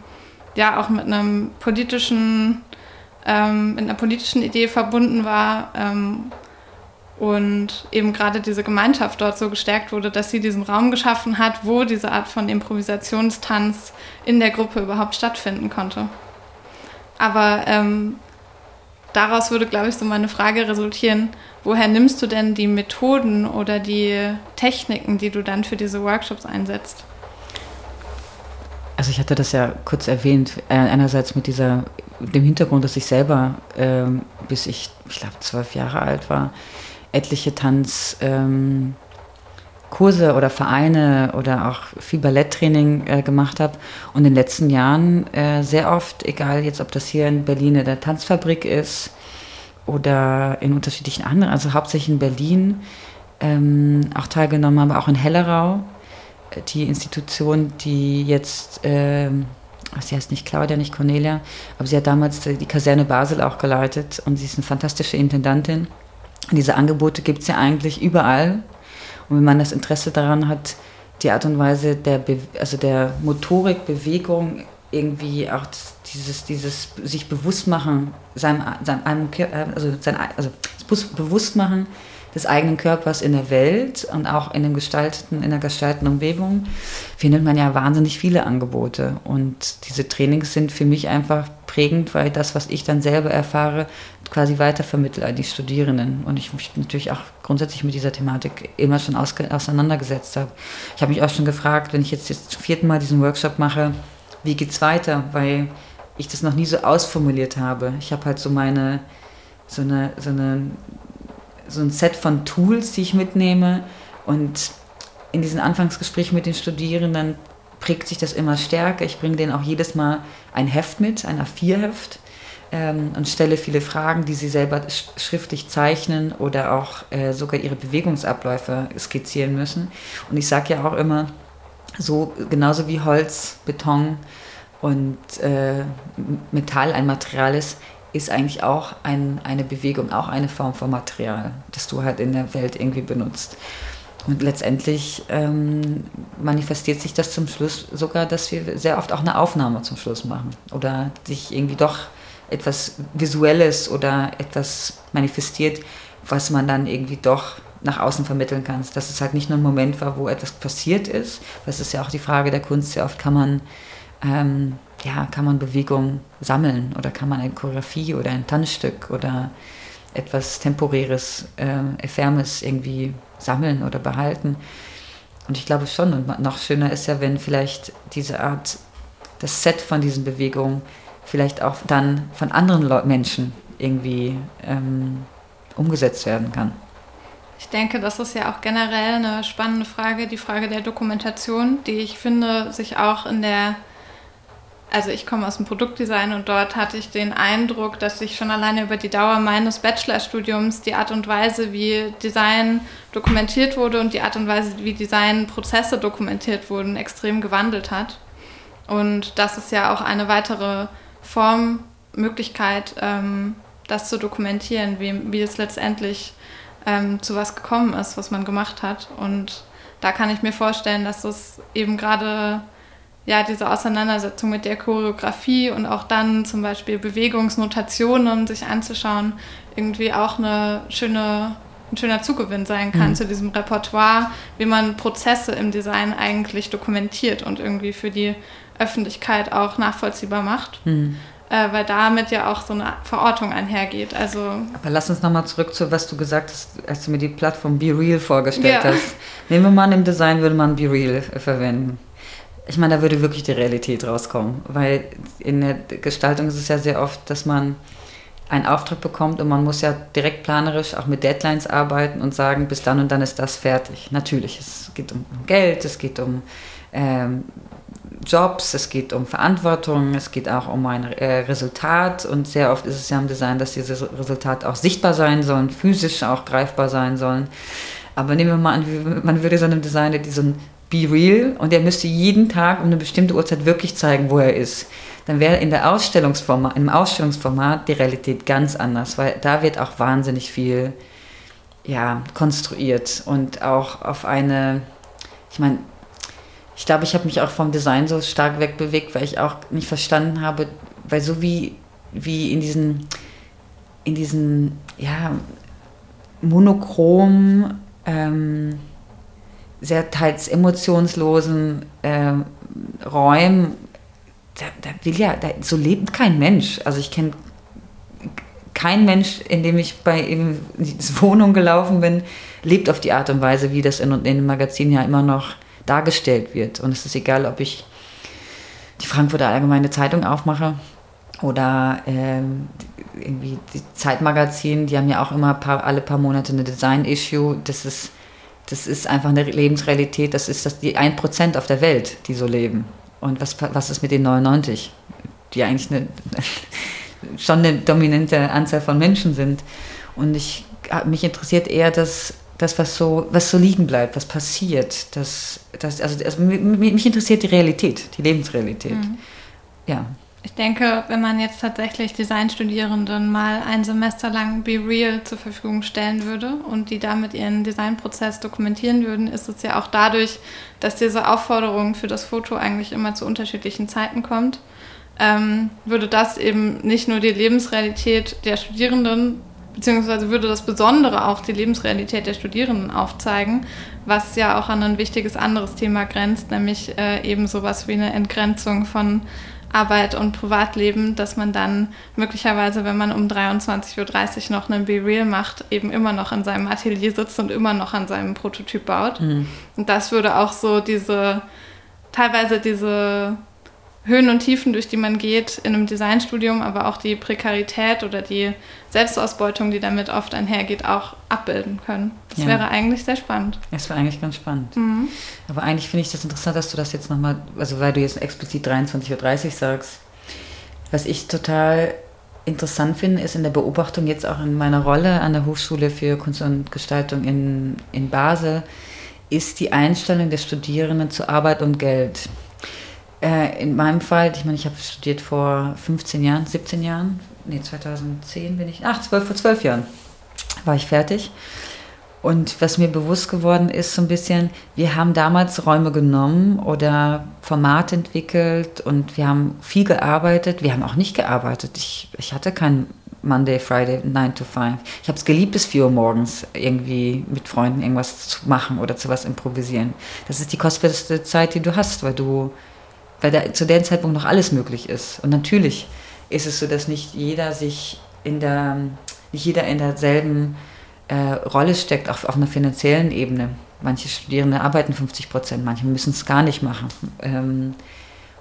ja, auch mit einem politischen, ähm, mit einer politischen Idee verbunden war. Ähm, und eben gerade diese Gemeinschaft dort so gestärkt wurde, dass sie diesen Raum geschaffen hat, wo diese Art von Improvisationstanz in der Gruppe überhaupt stattfinden konnte. Aber ähm, daraus würde, glaube ich, so meine Frage resultieren, woher nimmst du denn die Methoden oder die Techniken, die du dann für diese Workshops einsetzt? Also ich hatte das ja kurz erwähnt, äh, einerseits mit dieser, dem Hintergrund, dass ich selber, ähm, bis ich, ich glaube, zwölf Jahre alt war, etliche Tanz... Ähm, oder Vereine oder auch viel Balletttraining äh, gemacht habe und in den letzten Jahren äh, sehr oft, egal jetzt ob das hier in Berlin in der Tanzfabrik ist oder in unterschiedlichen anderen, also hauptsächlich in Berlin, ähm, auch teilgenommen habe, auch in Hellerau, äh, die Institution, die jetzt, äh, sie heißt nicht Claudia, nicht Cornelia, aber sie hat damals die Kaserne Basel auch geleitet und sie ist eine fantastische Intendantin. Diese Angebote gibt es ja eigentlich überall. Und wenn man das Interesse daran hat, die Art und Weise der, Be also der Motorik, Bewegung, irgendwie auch dieses, dieses sich bewusst machen, seinem, seinem, also sein, also das Bewusstmachen des eigenen Körpers in der Welt und auch in, dem gestalteten, in der gestalteten Umgebung findet man ja wahnsinnig viele Angebote. Und diese Trainings sind für mich einfach prägend, weil das, was ich dann selber erfahre, quasi weitervermittle an die Studierenden. Und ich mich natürlich auch grundsätzlich mit dieser Thematik immer schon auseinandergesetzt habe. Ich habe mich auch schon gefragt, wenn ich jetzt, jetzt zum vierten Mal diesen Workshop mache, wie geht es weiter? Weil ich das noch nie so ausformuliert habe. Ich habe halt so meine, so eine, so eine so ein Set von Tools, die ich mitnehme. Und in diesen Anfangsgesprächen mit den Studierenden prägt sich das immer stärker. Ich bringe denen auch jedes Mal ein Heft mit, ein A4-Heft. Ähm, und stelle viele Fragen, die sie selber sch schriftlich zeichnen oder auch äh, sogar ihre Bewegungsabläufe skizzieren müssen. Und ich sage ja auch immer, so genauso wie Holz, Beton und äh, Metall ein Material ist, ist eigentlich auch ein, eine Bewegung, auch eine Form von Material, das du halt in der Welt irgendwie benutzt. Und letztendlich ähm, manifestiert sich das zum Schluss sogar, dass wir sehr oft auch eine Aufnahme zum Schluss machen oder sich irgendwie doch etwas Visuelles oder etwas manifestiert, was man dann irgendwie doch nach außen vermitteln kann. Dass es halt nicht nur ein Moment war, wo etwas passiert ist. Das ist ja auch die Frage der Kunst. Sehr oft kann man ähm, ja, kann man Bewegung sammeln oder kann man eine Choreografie oder ein Tanzstück oder etwas Temporäres, äh, Ephemes irgendwie sammeln oder behalten. Und ich glaube schon, und noch schöner ist ja, wenn vielleicht diese Art, das Set von diesen Bewegungen vielleicht auch dann von anderen Le Menschen irgendwie ähm, umgesetzt werden kann. Ich denke, das ist ja auch generell eine spannende Frage, die Frage der Dokumentation, die ich finde, sich auch in der also ich komme aus dem Produktdesign und dort hatte ich den Eindruck, dass sich schon alleine über die Dauer meines Bachelorstudiums die Art und Weise, wie Design dokumentiert wurde und die Art und Weise, wie Designprozesse dokumentiert wurden, extrem gewandelt hat. Und das ist ja auch eine weitere Form, Möglichkeit, ähm, das zu dokumentieren, wie, wie es letztendlich ähm, zu was gekommen ist, was man gemacht hat. Und da kann ich mir vorstellen, dass es eben gerade ja, diese Auseinandersetzung mit der Choreografie und auch dann zum Beispiel Bewegungsnotationen sich anzuschauen, irgendwie auch eine schöne, ein schöner Zugewinn sein kann mhm. zu diesem Repertoire, wie man Prozesse im Design eigentlich dokumentiert und irgendwie für die Öffentlichkeit auch nachvollziehbar macht. Mhm. Äh, weil damit ja auch so eine Verortung einhergeht. Also Aber lass uns nochmal zurück zu, was du gesagt hast, als du mir die Plattform Be Real vorgestellt ja. hast. Nehmen wir mal an, im Design würde man Be Real verwenden ich meine, da würde wirklich die Realität rauskommen, weil in der Gestaltung ist es ja sehr oft, dass man einen Auftrag bekommt und man muss ja direkt planerisch auch mit Deadlines arbeiten und sagen, bis dann und dann ist das fertig. Natürlich, es geht um Geld, es geht um ähm, Jobs, es geht um Verantwortung, es geht auch um ein äh, Resultat und sehr oft ist es ja im Design, dass dieses Resultat auch sichtbar sein soll, physisch auch greifbar sein sollen. Aber nehmen wir mal an, man würde so einem Designer diesen Be Real und er müsste jeden Tag um eine bestimmte Uhrzeit wirklich zeigen, wo er ist. Dann wäre in der Ausstellungsformat, im Ausstellungsformat die Realität ganz anders, weil da wird auch wahnsinnig viel ja, konstruiert und auch auf eine, ich meine, ich glaube, ich habe mich auch vom Design so stark wegbewegt, weil ich auch nicht verstanden habe, weil so wie, wie in diesen, in diesen, ja, monochrom, ähm, sehr teils emotionslosen äh, Räumen, da, da, will ja, da, so lebt kein Mensch. Also ich kenne kein Mensch, in dem ich bei in die Wohnung gelaufen bin, lebt auf die Art und Weise, wie das in, in den Magazinen ja immer noch dargestellt wird. Und es ist egal, ob ich die Frankfurter Allgemeine Zeitung aufmache oder ähm, irgendwie die Zeitmagazin, die haben ja auch immer paar, alle paar Monate eine Design-Issue. Das ist das ist einfach eine Lebensrealität, das ist das die 1% auf der Welt, die so leben. Und was, was ist mit den 99, die eigentlich eine, schon eine dominante Anzahl von Menschen sind? Und ich, mich interessiert eher das, das was, so, was so liegen bleibt, was passiert. Das, das, also, also mich interessiert die Realität, die Lebensrealität. Mhm. Ja. Ich denke, wenn man jetzt tatsächlich Designstudierenden mal ein Semester lang Be Real zur Verfügung stellen würde und die damit ihren Designprozess dokumentieren würden, ist es ja auch dadurch, dass diese Aufforderung für das Foto eigentlich immer zu unterschiedlichen Zeiten kommt, ähm, würde das eben nicht nur die Lebensrealität der Studierenden, beziehungsweise würde das Besondere auch die Lebensrealität der Studierenden aufzeigen, was ja auch an ein wichtiges anderes Thema grenzt, nämlich äh, eben sowas wie eine Entgrenzung von Arbeit und Privatleben, dass man dann möglicherweise, wenn man um 23.30 Uhr noch einen Be Real macht, eben immer noch in seinem Atelier sitzt und immer noch an seinem Prototyp baut. Mhm. Und das würde auch so diese, teilweise diese Höhen und Tiefen, durch die man geht in einem Designstudium, aber auch die Prekarität oder die Selbstausbeutung, die damit oft einhergeht, auch abbilden können. Das ja. wäre eigentlich sehr spannend. Es wäre eigentlich ganz spannend. Mhm. Aber eigentlich finde ich das interessant, dass du das jetzt nochmal, also weil du jetzt explizit 23.30 Uhr sagst. Was ich total interessant finde, ist in der Beobachtung jetzt auch in meiner Rolle an der Hochschule für Kunst und Gestaltung in, in Basel, ist die Einstellung der Studierenden zu Arbeit und Geld. Äh, in meinem Fall, ich meine, ich habe studiert vor 15 Jahren, 17 Jahren, nee, 2010 bin ich, ach, 12, vor 12 Jahren war ich fertig. Und was mir bewusst geworden ist, so ein bisschen, wir haben damals Räume genommen oder Formate entwickelt und wir haben viel gearbeitet. Wir haben auch nicht gearbeitet. Ich, ich hatte kein Monday, Friday, 9 to 5. Ich habe es geliebt, bis 4 Uhr morgens irgendwie mit Freunden irgendwas zu machen oder zu was improvisieren. Das ist die kostbarste Zeit, die du hast, weil du weil da zu dem Zeitpunkt noch alles möglich ist. Und natürlich ist es so, dass nicht jeder sich in der, nicht jeder in derselben äh, Rolle steckt, auch auf einer finanziellen Ebene. Manche Studierende arbeiten 50 Prozent, manche müssen es gar nicht machen. Ähm,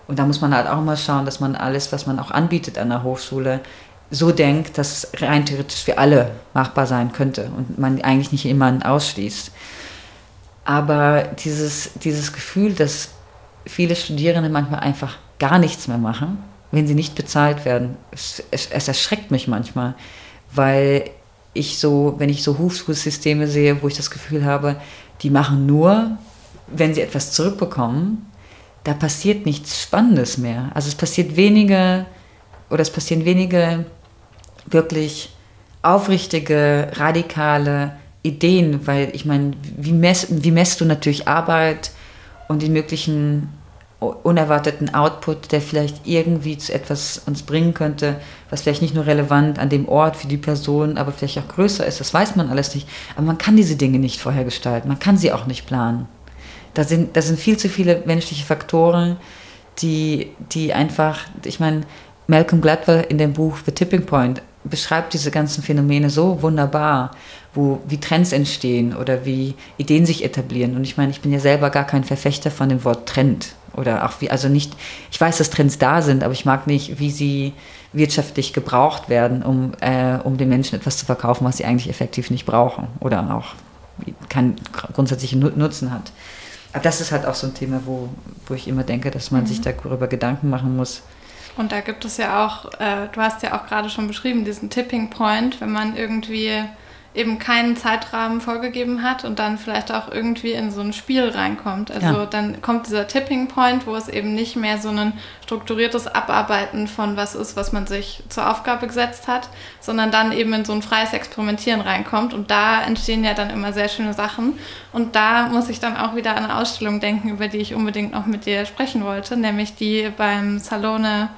und da muss man halt auch mal schauen, dass man alles, was man auch anbietet an der Hochschule, so denkt, dass es rein theoretisch für alle machbar sein könnte und man eigentlich nicht jemanden ausschließt. Aber dieses, dieses Gefühl, dass viele Studierende manchmal einfach gar nichts mehr machen, wenn sie nicht bezahlt werden, es, es, es erschreckt mich manchmal, weil ich so, wenn ich so Hochschulsysteme sehe, wo ich das Gefühl habe, die machen nur, wenn sie etwas zurückbekommen, da passiert nichts Spannendes mehr. Also es passiert wenige oder es passieren wenige wirklich aufrichtige, radikale Ideen, weil ich meine, wie, mess, wie messt du natürlich Arbeit und den möglichen unerwarteten Output, der vielleicht irgendwie zu etwas uns bringen könnte, was vielleicht nicht nur relevant an dem Ort für die Person, aber vielleicht auch größer ist. Das weiß man alles nicht. Aber man kann diese Dinge nicht vorher gestalten. Man kann sie auch nicht planen. Da sind, da sind viel zu viele menschliche Faktoren, die, die einfach, ich meine, Malcolm Gladwell in dem Buch The Tipping Point beschreibt diese ganzen Phänomene so wunderbar, wo wie Trends entstehen oder wie Ideen sich etablieren. Und ich meine, ich bin ja selber gar kein Verfechter von dem Wort Trend oder auch wie, also nicht, ich weiß, dass Trends da sind, aber ich mag nicht, wie sie wirtschaftlich gebraucht werden, um, äh, um den Menschen etwas zu verkaufen, was sie eigentlich effektiv nicht brauchen oder auch keinen grundsätzlichen Nutzen hat. Aber das ist halt auch so ein Thema, wo, wo ich immer denke, dass man mhm. sich darüber Gedanken machen muss. Und da gibt es ja auch, äh, du hast ja auch gerade schon beschrieben, diesen Tipping Point, wenn man irgendwie eben keinen Zeitrahmen vorgegeben hat und dann vielleicht auch irgendwie in so ein Spiel reinkommt. Also ja. dann kommt dieser Tipping Point, wo es eben nicht mehr so ein strukturiertes Abarbeiten von was ist, was man sich zur Aufgabe gesetzt hat, sondern dann eben in so ein freies Experimentieren reinkommt. Und da entstehen ja dann immer sehr schöne Sachen. Und da muss ich dann auch wieder an eine Ausstellung denken, über die ich unbedingt noch mit dir sprechen wollte, nämlich die beim Salone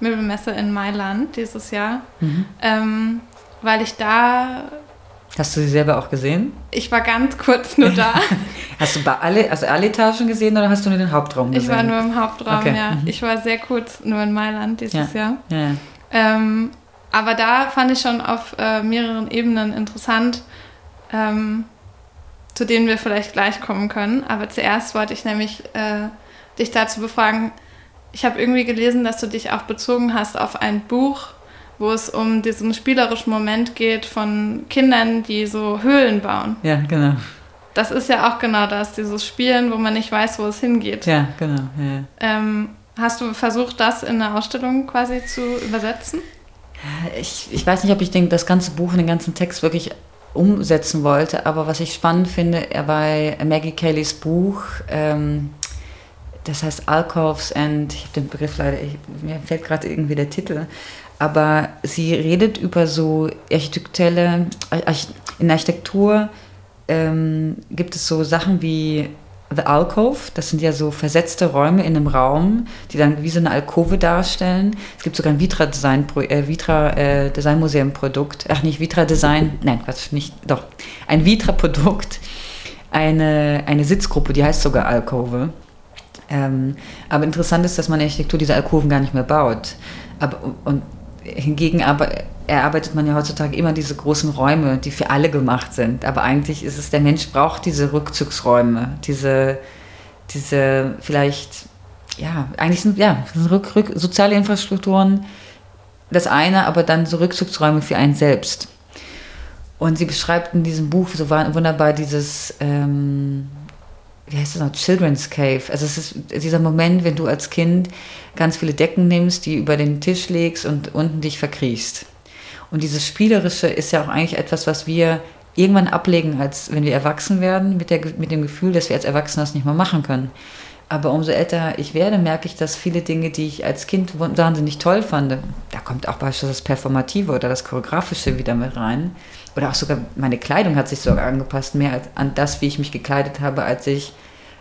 Möbelmesse in Mailand dieses Jahr. Mhm. Ähm, weil ich da Hast du sie selber auch gesehen? Ich war ganz kurz nur da. hast du alle, also alle Etagen gesehen oder hast du nur den Hauptraum gesehen? Ich war nur im Hauptraum, okay. ja. Mhm. Ich war sehr kurz nur in Mailand dieses ja. Jahr. Ja. Ähm, aber da fand ich schon auf äh, mehreren Ebenen interessant, ähm, zu denen wir vielleicht gleich kommen können. Aber zuerst wollte ich nämlich äh, dich dazu befragen. Ich habe irgendwie gelesen, dass du dich auch bezogen hast auf ein Buch wo es um diesen spielerischen Moment geht von Kindern, die so Höhlen bauen. Ja, genau. Das ist ja auch genau das, dieses Spielen, wo man nicht weiß, wo es hingeht. Ja, genau. Ja. Ähm, hast du versucht, das in eine Ausstellung quasi zu übersetzen? Ich, ich weiß nicht, ob ich den, das ganze Buch und den ganzen Text wirklich umsetzen wollte, aber was ich spannend finde bei Maggie Kellys Buch, ähm, das heißt Alcoves and, ich habe den Begriff leider, ich, mir fällt gerade irgendwie der Titel, aber sie redet über so architekturelle, in Architektur ähm, gibt es so Sachen wie The Alcove, das sind ja so versetzte Räume in einem Raum, die dann wie so eine Alkove darstellen. Es gibt sogar ein Vitra Design, äh, Vitra äh, Design Museum Produkt, ach nicht Vitra Design, nein, Quatsch, nicht, doch, ein Vitra Produkt, eine, eine Sitzgruppe, die heißt sogar Alkove. Ähm, aber interessant ist, dass man in Architektur diese Alkoven gar nicht mehr baut. Aber, und hingegen aber erarbeitet man ja heutzutage immer diese großen Räume, die für alle gemacht sind. Aber eigentlich ist es, der Mensch braucht diese Rückzugsräume, diese, diese vielleicht, ja, eigentlich sind ja rück, rück, soziale Infrastrukturen das eine, aber dann so Rückzugsräume für einen selbst. Und sie beschreibt in diesem Buch so wunderbar dieses, ähm, wie heißt das noch, Children's Cave. Also es ist dieser Moment, wenn du als Kind ganz viele Decken nimmst, die über den Tisch legst und unten dich verkriechst. Und dieses Spielerische ist ja auch eigentlich etwas, was wir irgendwann ablegen, als wenn wir erwachsen werden, mit, der, mit dem Gefühl, dass wir als Erwachsene das nicht mehr machen können. Aber umso älter ich werde, merke ich, dass viele Dinge, die ich als Kind wahnsinnig toll fand, da kommt auch beispielsweise das Performative oder das Choreografische wieder mit rein. Oder auch sogar meine Kleidung hat sich sogar angepasst, mehr an das, wie ich mich gekleidet habe, als ich,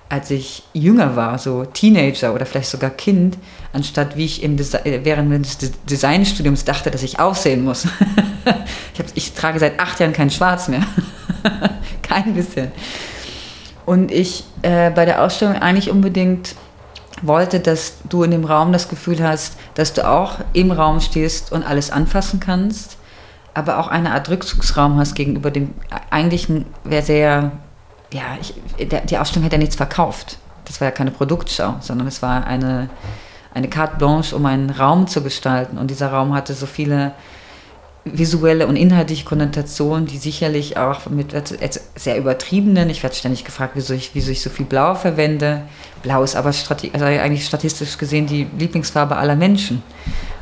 als ich jünger war, so Teenager oder vielleicht sogar Kind, anstatt wie ich im Desi während des Designstudiums dachte, dass ich aussehen muss. ich, hab, ich trage seit acht Jahren kein Schwarz mehr. kein bisschen. Und ich äh, bei der Ausstellung eigentlich unbedingt wollte, dass du in dem Raum das Gefühl hast, dass du auch im Raum stehst und alles anfassen kannst, aber auch eine Art Rückzugsraum hast gegenüber dem eigentlichen, wer sehr, ja, ich, der, die Ausstellung hätte ja nichts verkauft. Das war ja keine Produktschau, sondern es war eine, eine carte blanche, um einen Raum zu gestalten. Und dieser Raum hatte so viele visuelle und inhaltliche Konnotationen, die sicherlich auch mit sehr übertriebenen, ich werde ständig gefragt, wieso ich, wieso ich so viel Blau verwende. Blau ist aber also eigentlich statistisch gesehen die Lieblingsfarbe aller Menschen.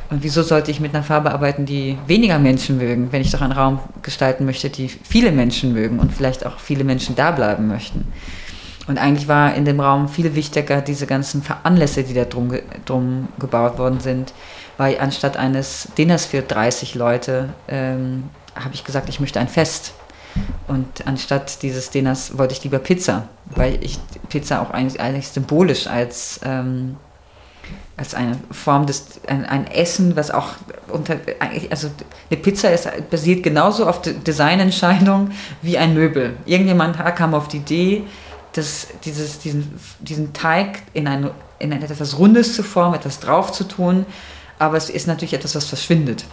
Und wieso sollte ich mit einer Farbe arbeiten, die weniger Menschen mögen, wenn ich doch einen Raum gestalten möchte, die viele Menschen mögen und vielleicht auch viele Menschen da bleiben möchten? Und eigentlich war in dem Raum viel wichtiger diese ganzen Anlässe, die da drum, drum gebaut worden sind, weil anstatt eines Dinners für 30 Leute ähm, habe ich gesagt, ich möchte ein Fest. Und anstatt dieses Dinners wollte ich lieber Pizza, weil ich Pizza auch eigentlich, eigentlich symbolisch als ähm, als eine Form des, ein, ein, Essen, was auch unter, also eine Pizza ist, basiert genauso auf Designentscheidungen wie ein Möbel. Irgendjemand kam auf die Idee, dass dieses, diesen, diesen Teig in, ein, in etwas Rundes zu formen, etwas drauf zu tun, aber es ist natürlich etwas, was verschwindet,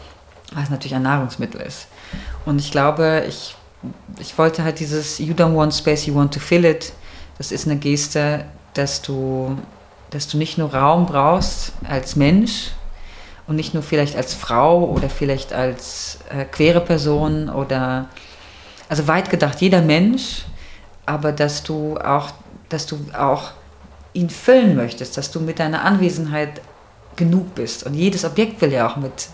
was natürlich ein Nahrungsmittel ist. Und ich glaube, ich, ich wollte halt dieses You don't want space, you want to fill it, das ist eine Geste, dass du dass du nicht nur Raum brauchst als Mensch und nicht nur vielleicht als Frau oder vielleicht als äh, queere Person oder also weit gedacht jeder Mensch, aber dass du auch, dass du auch ihn füllen möchtest, dass du mit deiner Anwesenheit genug bist. Und jedes Objekt will ja auch mit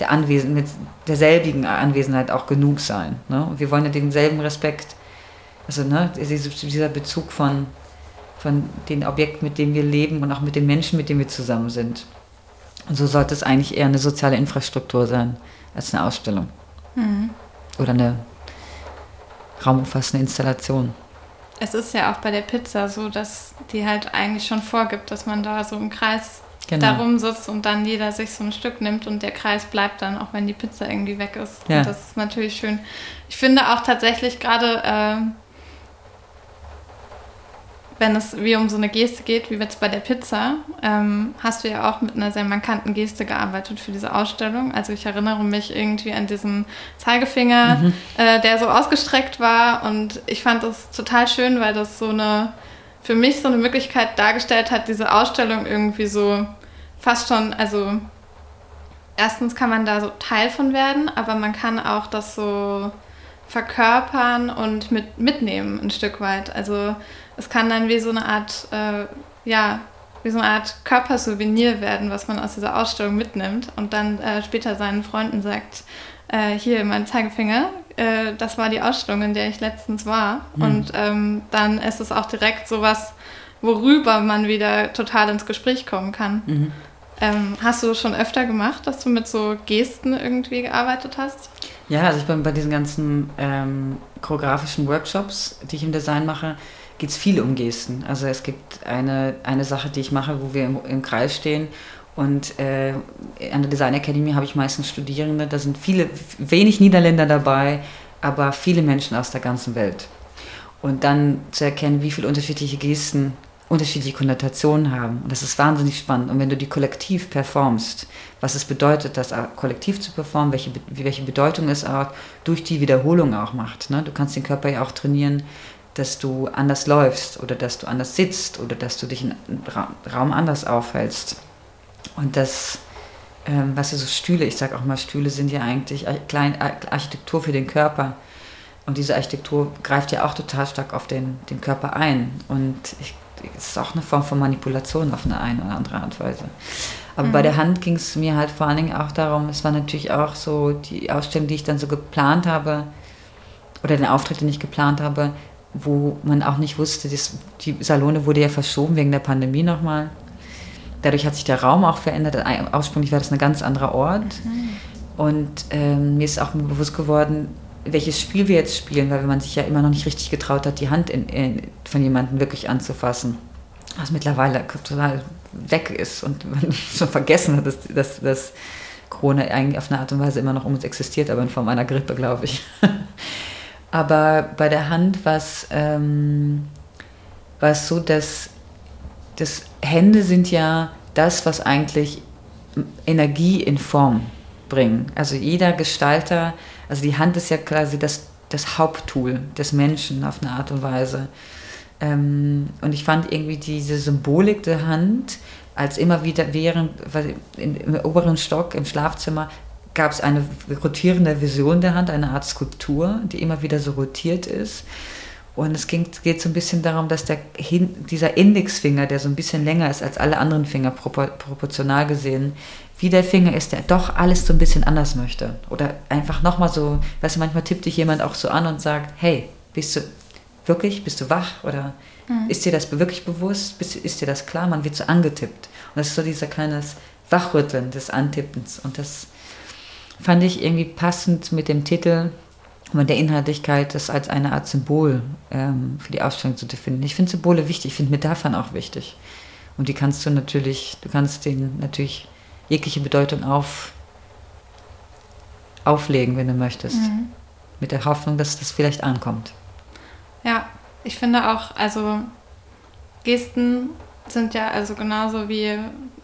der Anwesen, mit derselbigen Anwesenheit auch genug sein. Ne? Und wir wollen ja denselben Respekt, also ne, dieser Bezug von von den Objekten, mit denen wir leben und auch mit den Menschen, mit denen wir zusammen sind. Und so sollte es eigentlich eher eine soziale Infrastruktur sein als eine Ausstellung. Mhm. Oder eine raumumfassende Installation. Es ist ja auch bei der Pizza so, dass die halt eigentlich schon vorgibt, dass man da so im Kreis genau. darum sitzt und dann jeder sich so ein Stück nimmt und der Kreis bleibt dann, auch wenn die Pizza irgendwie weg ist. Ja. Und das ist natürlich schön. Ich finde auch tatsächlich gerade äh, wenn es wie um so eine Geste geht, wie jetzt bei der Pizza, ähm, hast du ja auch mit einer sehr markanten Geste gearbeitet für diese Ausstellung. Also ich erinnere mich irgendwie an diesen Zeigefinger, mhm. äh, der so ausgestreckt war und ich fand das total schön, weil das so eine, für mich so eine Möglichkeit dargestellt hat, diese Ausstellung irgendwie so fast schon, also erstens kann man da so Teil von werden, aber man kann auch das so verkörpern und mit, mitnehmen ein Stück weit. Also es kann dann wie so eine Art, äh, ja, wie so eine Art Körpersouvenir werden, was man aus dieser Ausstellung mitnimmt und dann äh, später seinen Freunden sagt, äh, hier mein Zeigefinger, äh, das war die Ausstellung, in der ich letztens war. Mhm. Und ähm, dann ist es auch direkt so was, worüber man wieder total ins Gespräch kommen kann. Mhm. Ähm, hast du schon öfter gemacht, dass du mit so Gesten irgendwie gearbeitet hast? Ja, also ich bin bei diesen ganzen ähm, choreografischen Workshops, die ich im Design mache, geht es viel um Gesten. Also es gibt eine, eine Sache, die ich mache, wo wir im, im Kreis stehen und äh, an der Design Academy habe ich meistens Studierende, da sind viele, wenig Niederländer dabei, aber viele Menschen aus der ganzen Welt. Und dann zu erkennen, wie viele unterschiedliche Gesten unterschiedliche Konnotationen haben. Und das ist wahnsinnig spannend. Und wenn du die kollektiv performst, was es bedeutet, das kollektiv zu performen, welche, welche Bedeutung es auch durch die Wiederholung auch macht. Ne? Du kannst den Körper ja auch trainieren, dass du anders läufst oder dass du anders sitzt oder dass du dich in Ra Raum anders aufhältst. Und das, ähm, was ist so Stühle, ich sage auch mal, Stühle sind ja eigentlich Klein Architektur für den Körper. Und diese Architektur greift ja auch total stark auf den, den Körper ein. Und es ist auch eine Form von Manipulation auf eine, eine oder andere Art und Weise. Aber mhm. bei der Hand ging es mir halt vor allen Dingen auch darum, es war natürlich auch so die Ausstellung, die ich dann so geplant habe, oder den Auftritt, den ich geplant habe, wo man auch nicht wusste, das, die Salone wurde ja verschoben wegen der Pandemie nochmal. Dadurch hat sich der Raum auch verändert. Ursprünglich war das ein ganz anderer Ort. Mhm. Und ähm, mir ist auch bewusst geworden, welches Spiel wir jetzt spielen, weil man sich ja immer noch nicht richtig getraut hat, die Hand in, in, von jemandem wirklich anzufassen. Was mittlerweile total weg ist und man schon vergessen hat, dass, dass, dass Corona eigentlich auf eine Art und Weise immer noch um uns existiert, aber in Form einer Grippe, glaube ich. aber bei der Hand war es ähm, so, dass das Hände sind ja das, was eigentlich Energie in Form bringen. Also jeder Gestalter, also die Hand ist ja quasi das, das Haupttool des Menschen auf eine Art und Weise. Ähm, und ich fand irgendwie diese Symbolik der Hand, als immer wieder während, weil im oberen Stock im Schlafzimmer gab es eine rotierende Vision der Hand, eine Art Skulptur, die immer wieder so rotiert ist. Und es ging, geht so ein bisschen darum, dass der, dieser Indexfinger, der so ein bisschen länger ist als alle anderen Finger propor proportional gesehen, wie der Finger ist, der doch alles so ein bisschen anders möchte. Oder einfach nochmal so, weißt du, manchmal tippt dich jemand auch so an und sagt, hey, bist du wirklich, bist du wach? Oder mhm. ist dir das wirklich bewusst? Ist dir das klar? Man wird so angetippt. Und das ist so dieser kleines Wachrütteln des Antippens. Und das fand ich irgendwie passend mit dem Titel und der Inhaltlichkeit, das als eine Art Symbol ähm, für die Ausstellung zu definieren. Ich finde Symbole wichtig, ich finde Metaphern auch wichtig. Und die kannst du natürlich, du kannst denen natürlich jegliche Bedeutung auf, auflegen, wenn du möchtest. Mhm. Mit der Hoffnung, dass das vielleicht ankommt. Ja, ich finde auch, also Gesten sind ja also genauso wie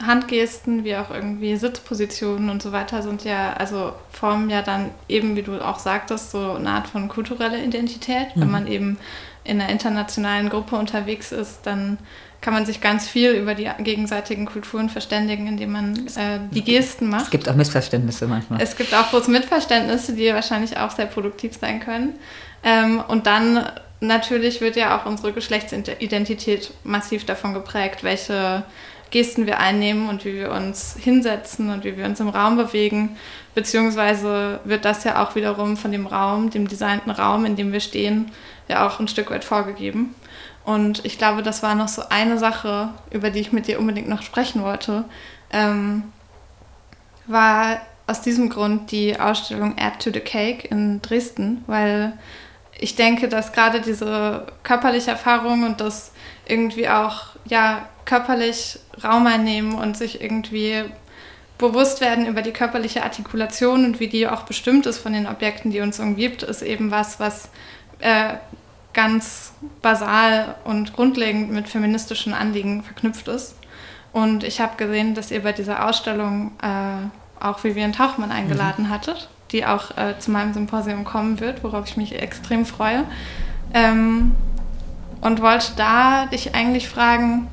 Handgesten, wie auch irgendwie Sitzpositionen und so weiter sind ja, also formen ja dann eben, wie du auch sagtest, so eine Art von kultureller Identität. Mhm. Wenn man eben in einer internationalen Gruppe unterwegs ist, dann kann man sich ganz viel über die gegenseitigen Kulturen verständigen, indem man äh, die Gesten macht. Es gibt auch Missverständnisse manchmal. Es gibt auch große Missverständnisse, die wahrscheinlich auch sehr produktiv sein können. Ähm, und dann natürlich wird ja auch unsere Geschlechtsidentität massiv davon geprägt, welche Gesten wir einnehmen und wie wir uns hinsetzen und wie wir uns im Raum bewegen. Beziehungsweise wird das ja auch wiederum von dem Raum, dem designten Raum, in dem wir stehen, ja auch ein Stück weit vorgegeben. Und ich glaube, das war noch so eine Sache, über die ich mit dir unbedingt noch sprechen wollte, ähm, war aus diesem Grund die Ausstellung Add to the Cake in Dresden, weil ich denke, dass gerade diese körperliche Erfahrung und das irgendwie auch ja körperlich Raum einnehmen und sich irgendwie bewusst werden über die körperliche Artikulation und wie die auch bestimmt ist von den Objekten, die uns umgibt, ist eben was, was äh, ganz basal und grundlegend mit feministischen Anliegen verknüpft ist. Und ich habe gesehen, dass ihr bei dieser Ausstellung äh, auch Vivian Tauchmann eingeladen mhm. hattet die auch äh, zu meinem Symposium kommen wird, worauf ich mich extrem freue. Ähm, und wollte da dich eigentlich fragen,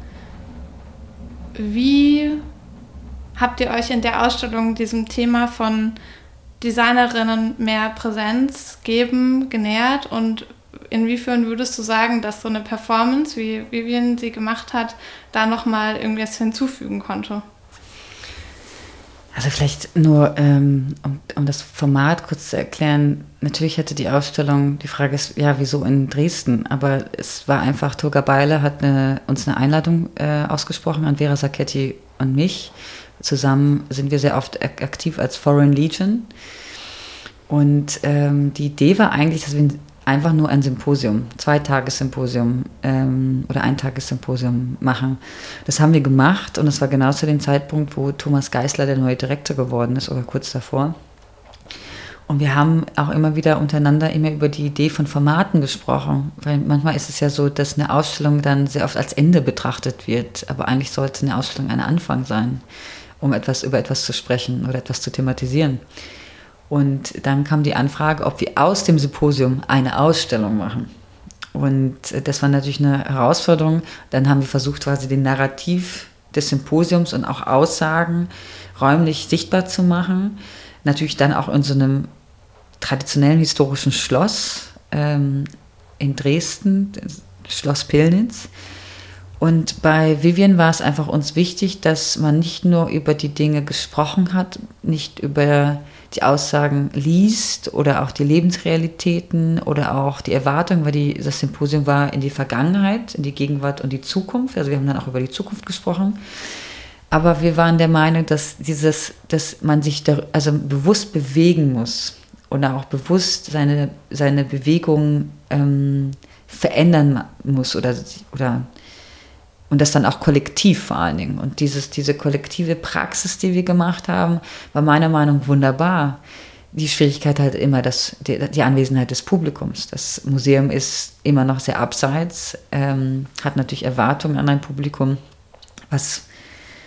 wie habt ihr euch in der Ausstellung diesem Thema von Designerinnen mehr Präsenz geben, genähert und inwiefern würdest du sagen, dass so eine Performance, wie Vivian sie gemacht hat, da nochmal irgendwas hinzufügen konnte? Also vielleicht nur, ähm, um, um das Format kurz zu erklären. Natürlich hätte die Ausstellung, die Frage ist, ja, wieso in Dresden? Aber es war einfach, Turga Beile hat eine, uns eine Einladung äh, ausgesprochen an Vera Sacchetti und mich. Zusammen sind wir sehr oft aktiv als Foreign Legion. Und ähm, die Idee war eigentlich, dass wir einfach nur ein Symposium, zwei Tagessymposium ähm, oder ein Tagessymposium machen. Das haben wir gemacht und das war genau zu dem Zeitpunkt, wo Thomas Geisler der neue Direktor geworden ist oder kurz davor. Und wir haben auch immer wieder untereinander immer über die Idee von Formaten gesprochen, weil manchmal ist es ja so, dass eine Ausstellung dann sehr oft als Ende betrachtet wird, aber eigentlich sollte eine Ausstellung ein Anfang sein, um etwas über etwas zu sprechen oder etwas zu thematisieren. Und dann kam die Anfrage, ob wir aus dem Symposium eine Ausstellung machen. Und das war natürlich eine Herausforderung. Dann haben wir versucht, quasi den Narrativ des Symposiums und auch Aussagen räumlich sichtbar zu machen. Natürlich dann auch in so einem traditionellen historischen Schloss ähm, in Dresden, Schloss Pillnitz. Und bei Vivian war es einfach uns wichtig, dass man nicht nur über die Dinge gesprochen hat, nicht über die Aussagen liest oder auch die Lebensrealitäten oder auch die Erwartungen, weil die, das Symposium war in die Vergangenheit, in die Gegenwart und die Zukunft. Also wir haben dann auch über die Zukunft gesprochen. Aber wir waren der Meinung, dass dieses, dass man sich da, also bewusst bewegen muss oder auch bewusst seine, seine Bewegung ähm, verändern muss oder, oder und das dann auch kollektiv vor allen Dingen. Und dieses, diese kollektive Praxis, die wir gemacht haben, war meiner Meinung nach wunderbar. Die Schwierigkeit halt immer das, die, die, Anwesenheit des Publikums. Das Museum ist immer noch sehr abseits, ähm, hat natürlich Erwartungen an ein Publikum, was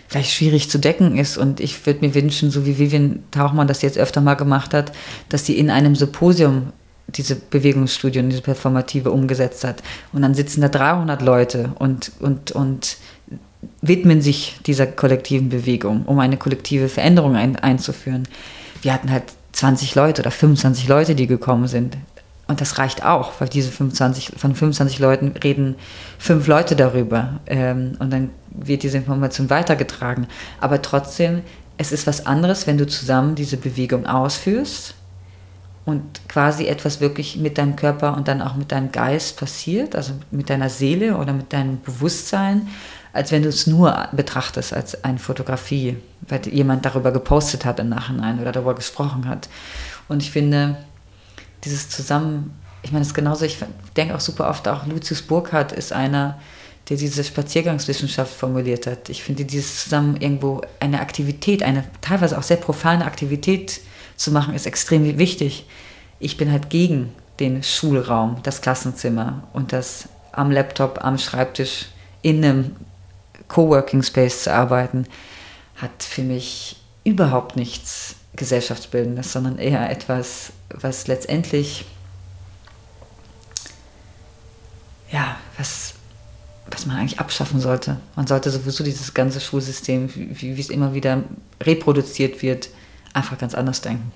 vielleicht schwierig zu decken ist. Und ich würde mir wünschen, so wie Vivian Tauchmann das jetzt öfter mal gemacht hat, dass sie in einem Symposium diese Bewegungsstudie und diese Performative umgesetzt hat. Und dann sitzen da 300 Leute und, und, und widmen sich dieser kollektiven Bewegung, um eine kollektive Veränderung ein, einzuführen. Wir hatten halt 20 Leute oder 25 Leute, die gekommen sind. Und das reicht auch, weil diese 25, von 25 Leuten reden fünf Leute darüber. Ähm, und dann wird diese Information weitergetragen. Aber trotzdem, es ist was anderes, wenn du zusammen diese Bewegung ausführst und quasi etwas wirklich mit deinem Körper und dann auch mit deinem Geist passiert, also mit deiner Seele oder mit deinem Bewusstsein, als wenn du es nur betrachtest als eine Fotografie, weil jemand darüber gepostet hat im Nachhinein oder darüber gesprochen hat. Und ich finde, dieses Zusammen, ich meine, es ist genauso, ich denke auch super oft, auch Lucius Burkhardt ist einer, der diese Spaziergangswissenschaft formuliert hat. Ich finde dieses zusammen irgendwo eine Aktivität, eine teilweise auch sehr profane Aktivität zu machen, ist extrem wichtig. Ich bin halt gegen den Schulraum, das Klassenzimmer und das am Laptop, am Schreibtisch in einem Coworking Space zu arbeiten, hat für mich überhaupt nichts Gesellschaftsbildendes, sondern eher etwas, was letztendlich, ja, was, was man eigentlich abschaffen sollte. Man sollte sowieso dieses ganze Schulsystem, wie, wie es immer wieder reproduziert wird, einfach ganz anders denken.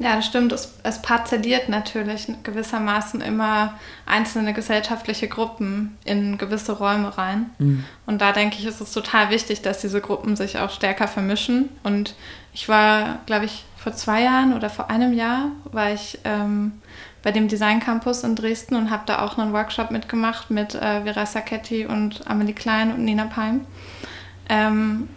Ja, das stimmt. Es, es parzelliert natürlich gewissermaßen immer einzelne gesellschaftliche Gruppen in gewisse Räume rein. Mhm. Und da denke ich, ist es total wichtig, dass diese Gruppen sich auch stärker vermischen. Und ich war, glaube ich, vor zwei Jahren oder vor einem Jahr war ich ähm, bei dem Design Campus in Dresden und habe da auch einen Workshop mitgemacht mit äh, Vera Sacchetti und Amelie Klein und Nina Palm. Ähm,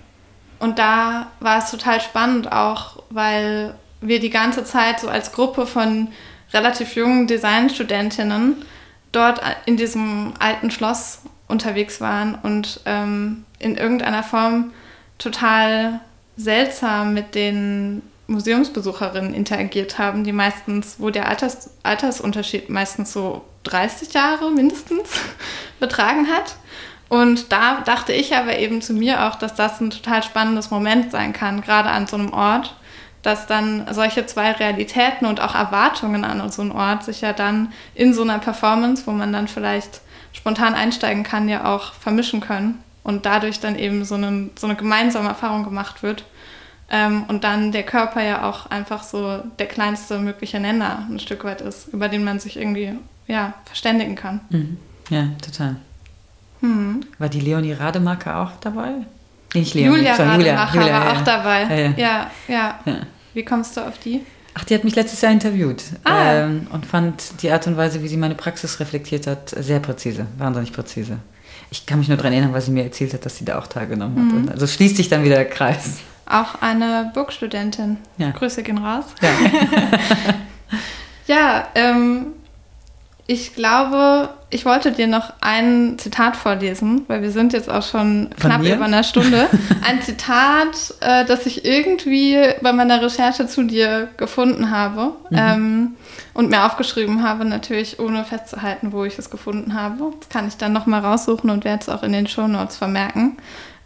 und da war es total spannend auch, weil wir die ganze Zeit so als Gruppe von relativ jungen Designstudentinnen dort in diesem alten Schloss unterwegs waren und ähm, in irgendeiner Form total seltsam mit den Museumsbesucherinnen interagiert haben, die meistens, wo der Alters, Altersunterschied meistens so 30 Jahre mindestens betragen hat. Und da dachte ich aber eben zu mir auch, dass das ein total spannendes Moment sein kann, gerade an so einem Ort, dass dann solche zwei Realitäten und auch Erwartungen an so einen Ort sich ja dann in so einer Performance, wo man dann vielleicht spontan einsteigen kann, ja auch vermischen können und dadurch dann eben so eine, so eine gemeinsame Erfahrung gemacht wird. Ähm, und dann der Körper ja auch einfach so der kleinste mögliche Nenner ein Stück weit ist, über den man sich irgendwie ja, verständigen kann. Mhm. Ja, total. Mhm. War die Leonie Rademacher auch dabei? Nicht Leonie, Julia sorry, Rademacher Julia, war ja, auch dabei. Ja ja. ja. Wie kommst du auf die? Ach, die hat mich letztes Jahr interviewt ah. ähm, und fand die Art und Weise, wie sie meine Praxis reflektiert hat, sehr präzise, wahnsinnig präzise. Ich kann mich nur daran erinnern, weil sie mir erzählt hat, dass sie da auch teilgenommen hat. Mhm. Und also schließt sich dann wieder der Kreis. Auch eine Burgstudentin. Grüße gehen raus. Ja, ja ähm, ich glaube, ich wollte dir noch ein Zitat vorlesen, weil wir sind jetzt auch schon Von knapp mir? über einer Stunde. Ein Zitat, äh, das ich irgendwie bei meiner Recherche zu dir gefunden habe mhm. ähm, und mir aufgeschrieben habe, natürlich ohne festzuhalten, wo ich es gefunden habe. Das kann ich dann nochmal raussuchen und werde es auch in den Show Notes vermerken.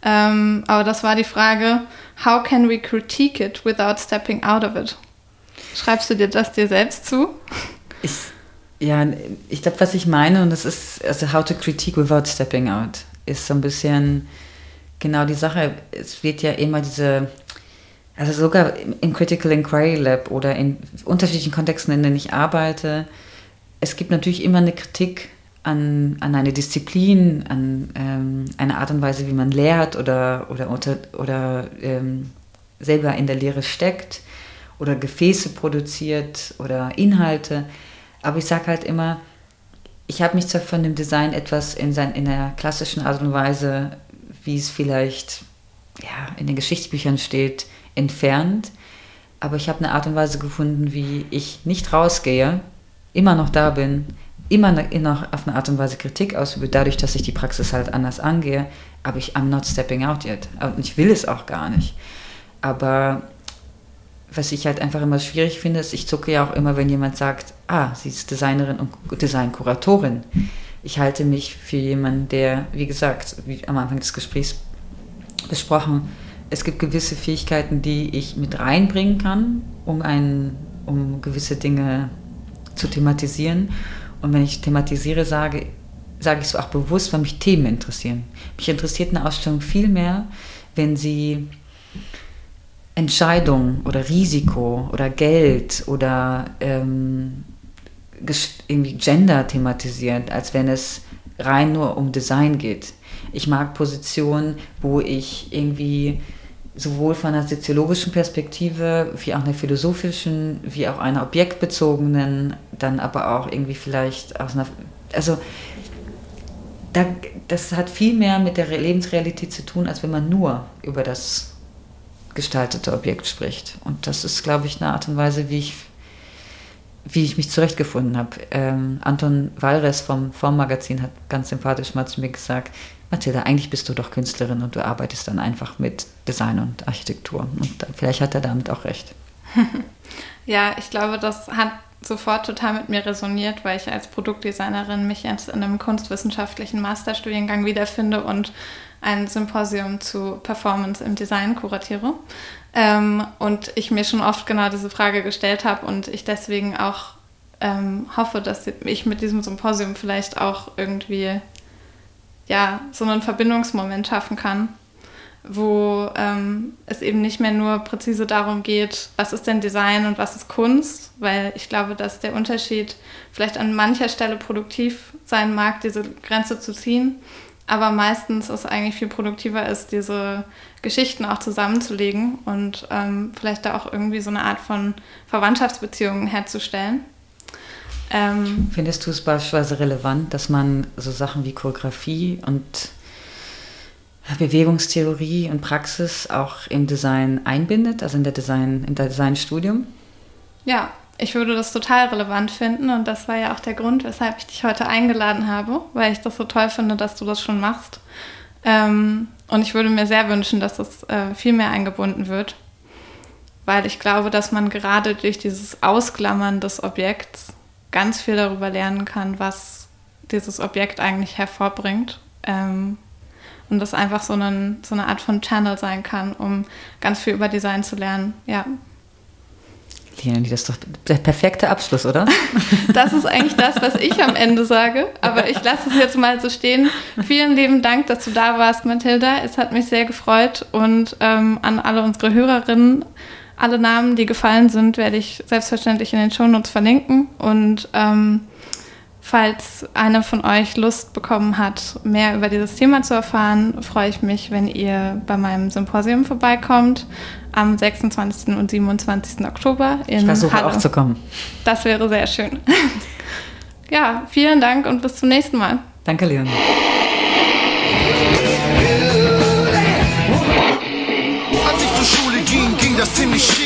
Ähm, aber das war die Frage, how can we critique it without stepping out of it? Schreibst du dir das dir selbst zu? Ich ja, ich glaube, was ich meine, und das ist, also How to Critique Without Stepping Out, ist so ein bisschen genau die Sache. Es wird ja immer diese, also sogar im Critical Inquiry Lab oder in unterschiedlichen Kontexten, in denen ich arbeite, es gibt natürlich immer eine Kritik an, an eine Disziplin, an ähm, eine Art und Weise, wie man lehrt oder, oder, unter, oder ähm, selber in der Lehre steckt oder Gefäße produziert oder Inhalte. Aber ich sage halt immer, ich habe mich zwar von dem Design etwas in, sein, in der klassischen Art und Weise, wie es vielleicht ja, in den Geschichtsbüchern steht, entfernt. Aber ich habe eine Art und Weise gefunden, wie ich nicht rausgehe, immer noch da bin, immer noch auf eine Art und Weise Kritik ausübe, dadurch, dass ich die Praxis halt anders angehe. Aber ich, I'm not stepping out yet. Und ich will es auch gar nicht. Aber was ich halt einfach immer schwierig finde, ist, ich zucke ja auch immer, wenn jemand sagt, ah, sie ist Designerin und Designkuratorin. Ich halte mich für jemanden, der, wie gesagt, wie am Anfang des Gesprächs besprochen, es gibt gewisse Fähigkeiten, die ich mit reinbringen kann, um, ein, um gewisse Dinge zu thematisieren. Und wenn ich thematisiere, sage, sage ich so auch bewusst, weil mich Themen interessieren. Mich interessiert eine Ausstellung viel mehr, wenn sie Entscheidung oder Risiko oder Geld oder ähm, irgendwie Gender thematisiert, als wenn es rein nur um Design geht. Ich mag Positionen, wo ich irgendwie sowohl von einer soziologischen Perspektive wie auch einer philosophischen, wie auch einer objektbezogenen, dann aber auch irgendwie vielleicht aus einer, also da, das hat viel mehr mit der Lebensrealität zu tun, als wenn man nur über das gestaltete Objekt spricht. Und das ist, glaube ich, eine Art und Weise, wie ich, wie ich mich zurechtgefunden habe. Ähm, Anton Walres vom Formmagazin hat ganz sympathisch mal zu mir gesagt, Mathilda, eigentlich bist du doch Künstlerin und du arbeitest dann einfach mit Design und Architektur. Und dann, vielleicht hat er damit auch recht. ja, ich glaube, das hat sofort total mit mir resoniert, weil ich als Produktdesignerin mich jetzt in einem kunstwissenschaftlichen Masterstudiengang wiederfinde und ein Symposium zu Performance im Design kuratiere. Ähm, und ich mir schon oft genau diese Frage gestellt habe und ich deswegen auch ähm, hoffe, dass ich mit diesem Symposium vielleicht auch irgendwie ja, so einen Verbindungsmoment schaffen kann, wo ähm, es eben nicht mehr nur präzise darum geht, was ist denn Design und was ist Kunst, weil ich glaube, dass der Unterschied vielleicht an mancher Stelle produktiv sein mag, diese Grenze zu ziehen, aber meistens es eigentlich viel produktiver ist, diese Geschichten auch zusammenzulegen und ähm, vielleicht da auch irgendwie so eine Art von Verwandtschaftsbeziehungen herzustellen. Ähm, Findest du es beispielsweise relevant, dass man so Sachen wie Choreografie und Bewegungstheorie und Praxis auch im Design einbindet, also in der Design, in der Designstudium? Ja, ich würde das total relevant finden und das war ja auch der Grund, weshalb ich dich heute eingeladen habe, weil ich das so toll finde, dass du das schon machst. Ähm, und ich würde mir sehr wünschen, dass das äh, viel mehr eingebunden wird, weil ich glaube, dass man gerade durch dieses Ausklammern des Objekts ganz viel darüber lernen kann, was dieses Objekt eigentlich hervorbringt. Ähm, und das einfach so, einen, so eine Art von Channel sein kann, um ganz viel über Design zu lernen. Ja. Leonie, das ist doch der perfekte Abschluss, oder? Das ist eigentlich das, was ich am Ende sage. Aber ich lasse es jetzt mal so stehen. Vielen lieben Dank, dass du da warst, Mathilda. Es hat mich sehr gefreut. Und ähm, an alle unsere Hörerinnen alle Namen, die gefallen sind, werde ich selbstverständlich in den Shownotes verlinken. Und ähm, falls einer von euch Lust bekommen hat, mehr über dieses Thema zu erfahren, freue ich mich, wenn ihr bei meinem Symposium vorbeikommt am 26. und 27. Oktober in Ich versuche Halle. auch zu kommen. Das wäre sehr schön. ja, vielen Dank und bis zum nächsten Mal. Danke, Leon. das ziemlich schief.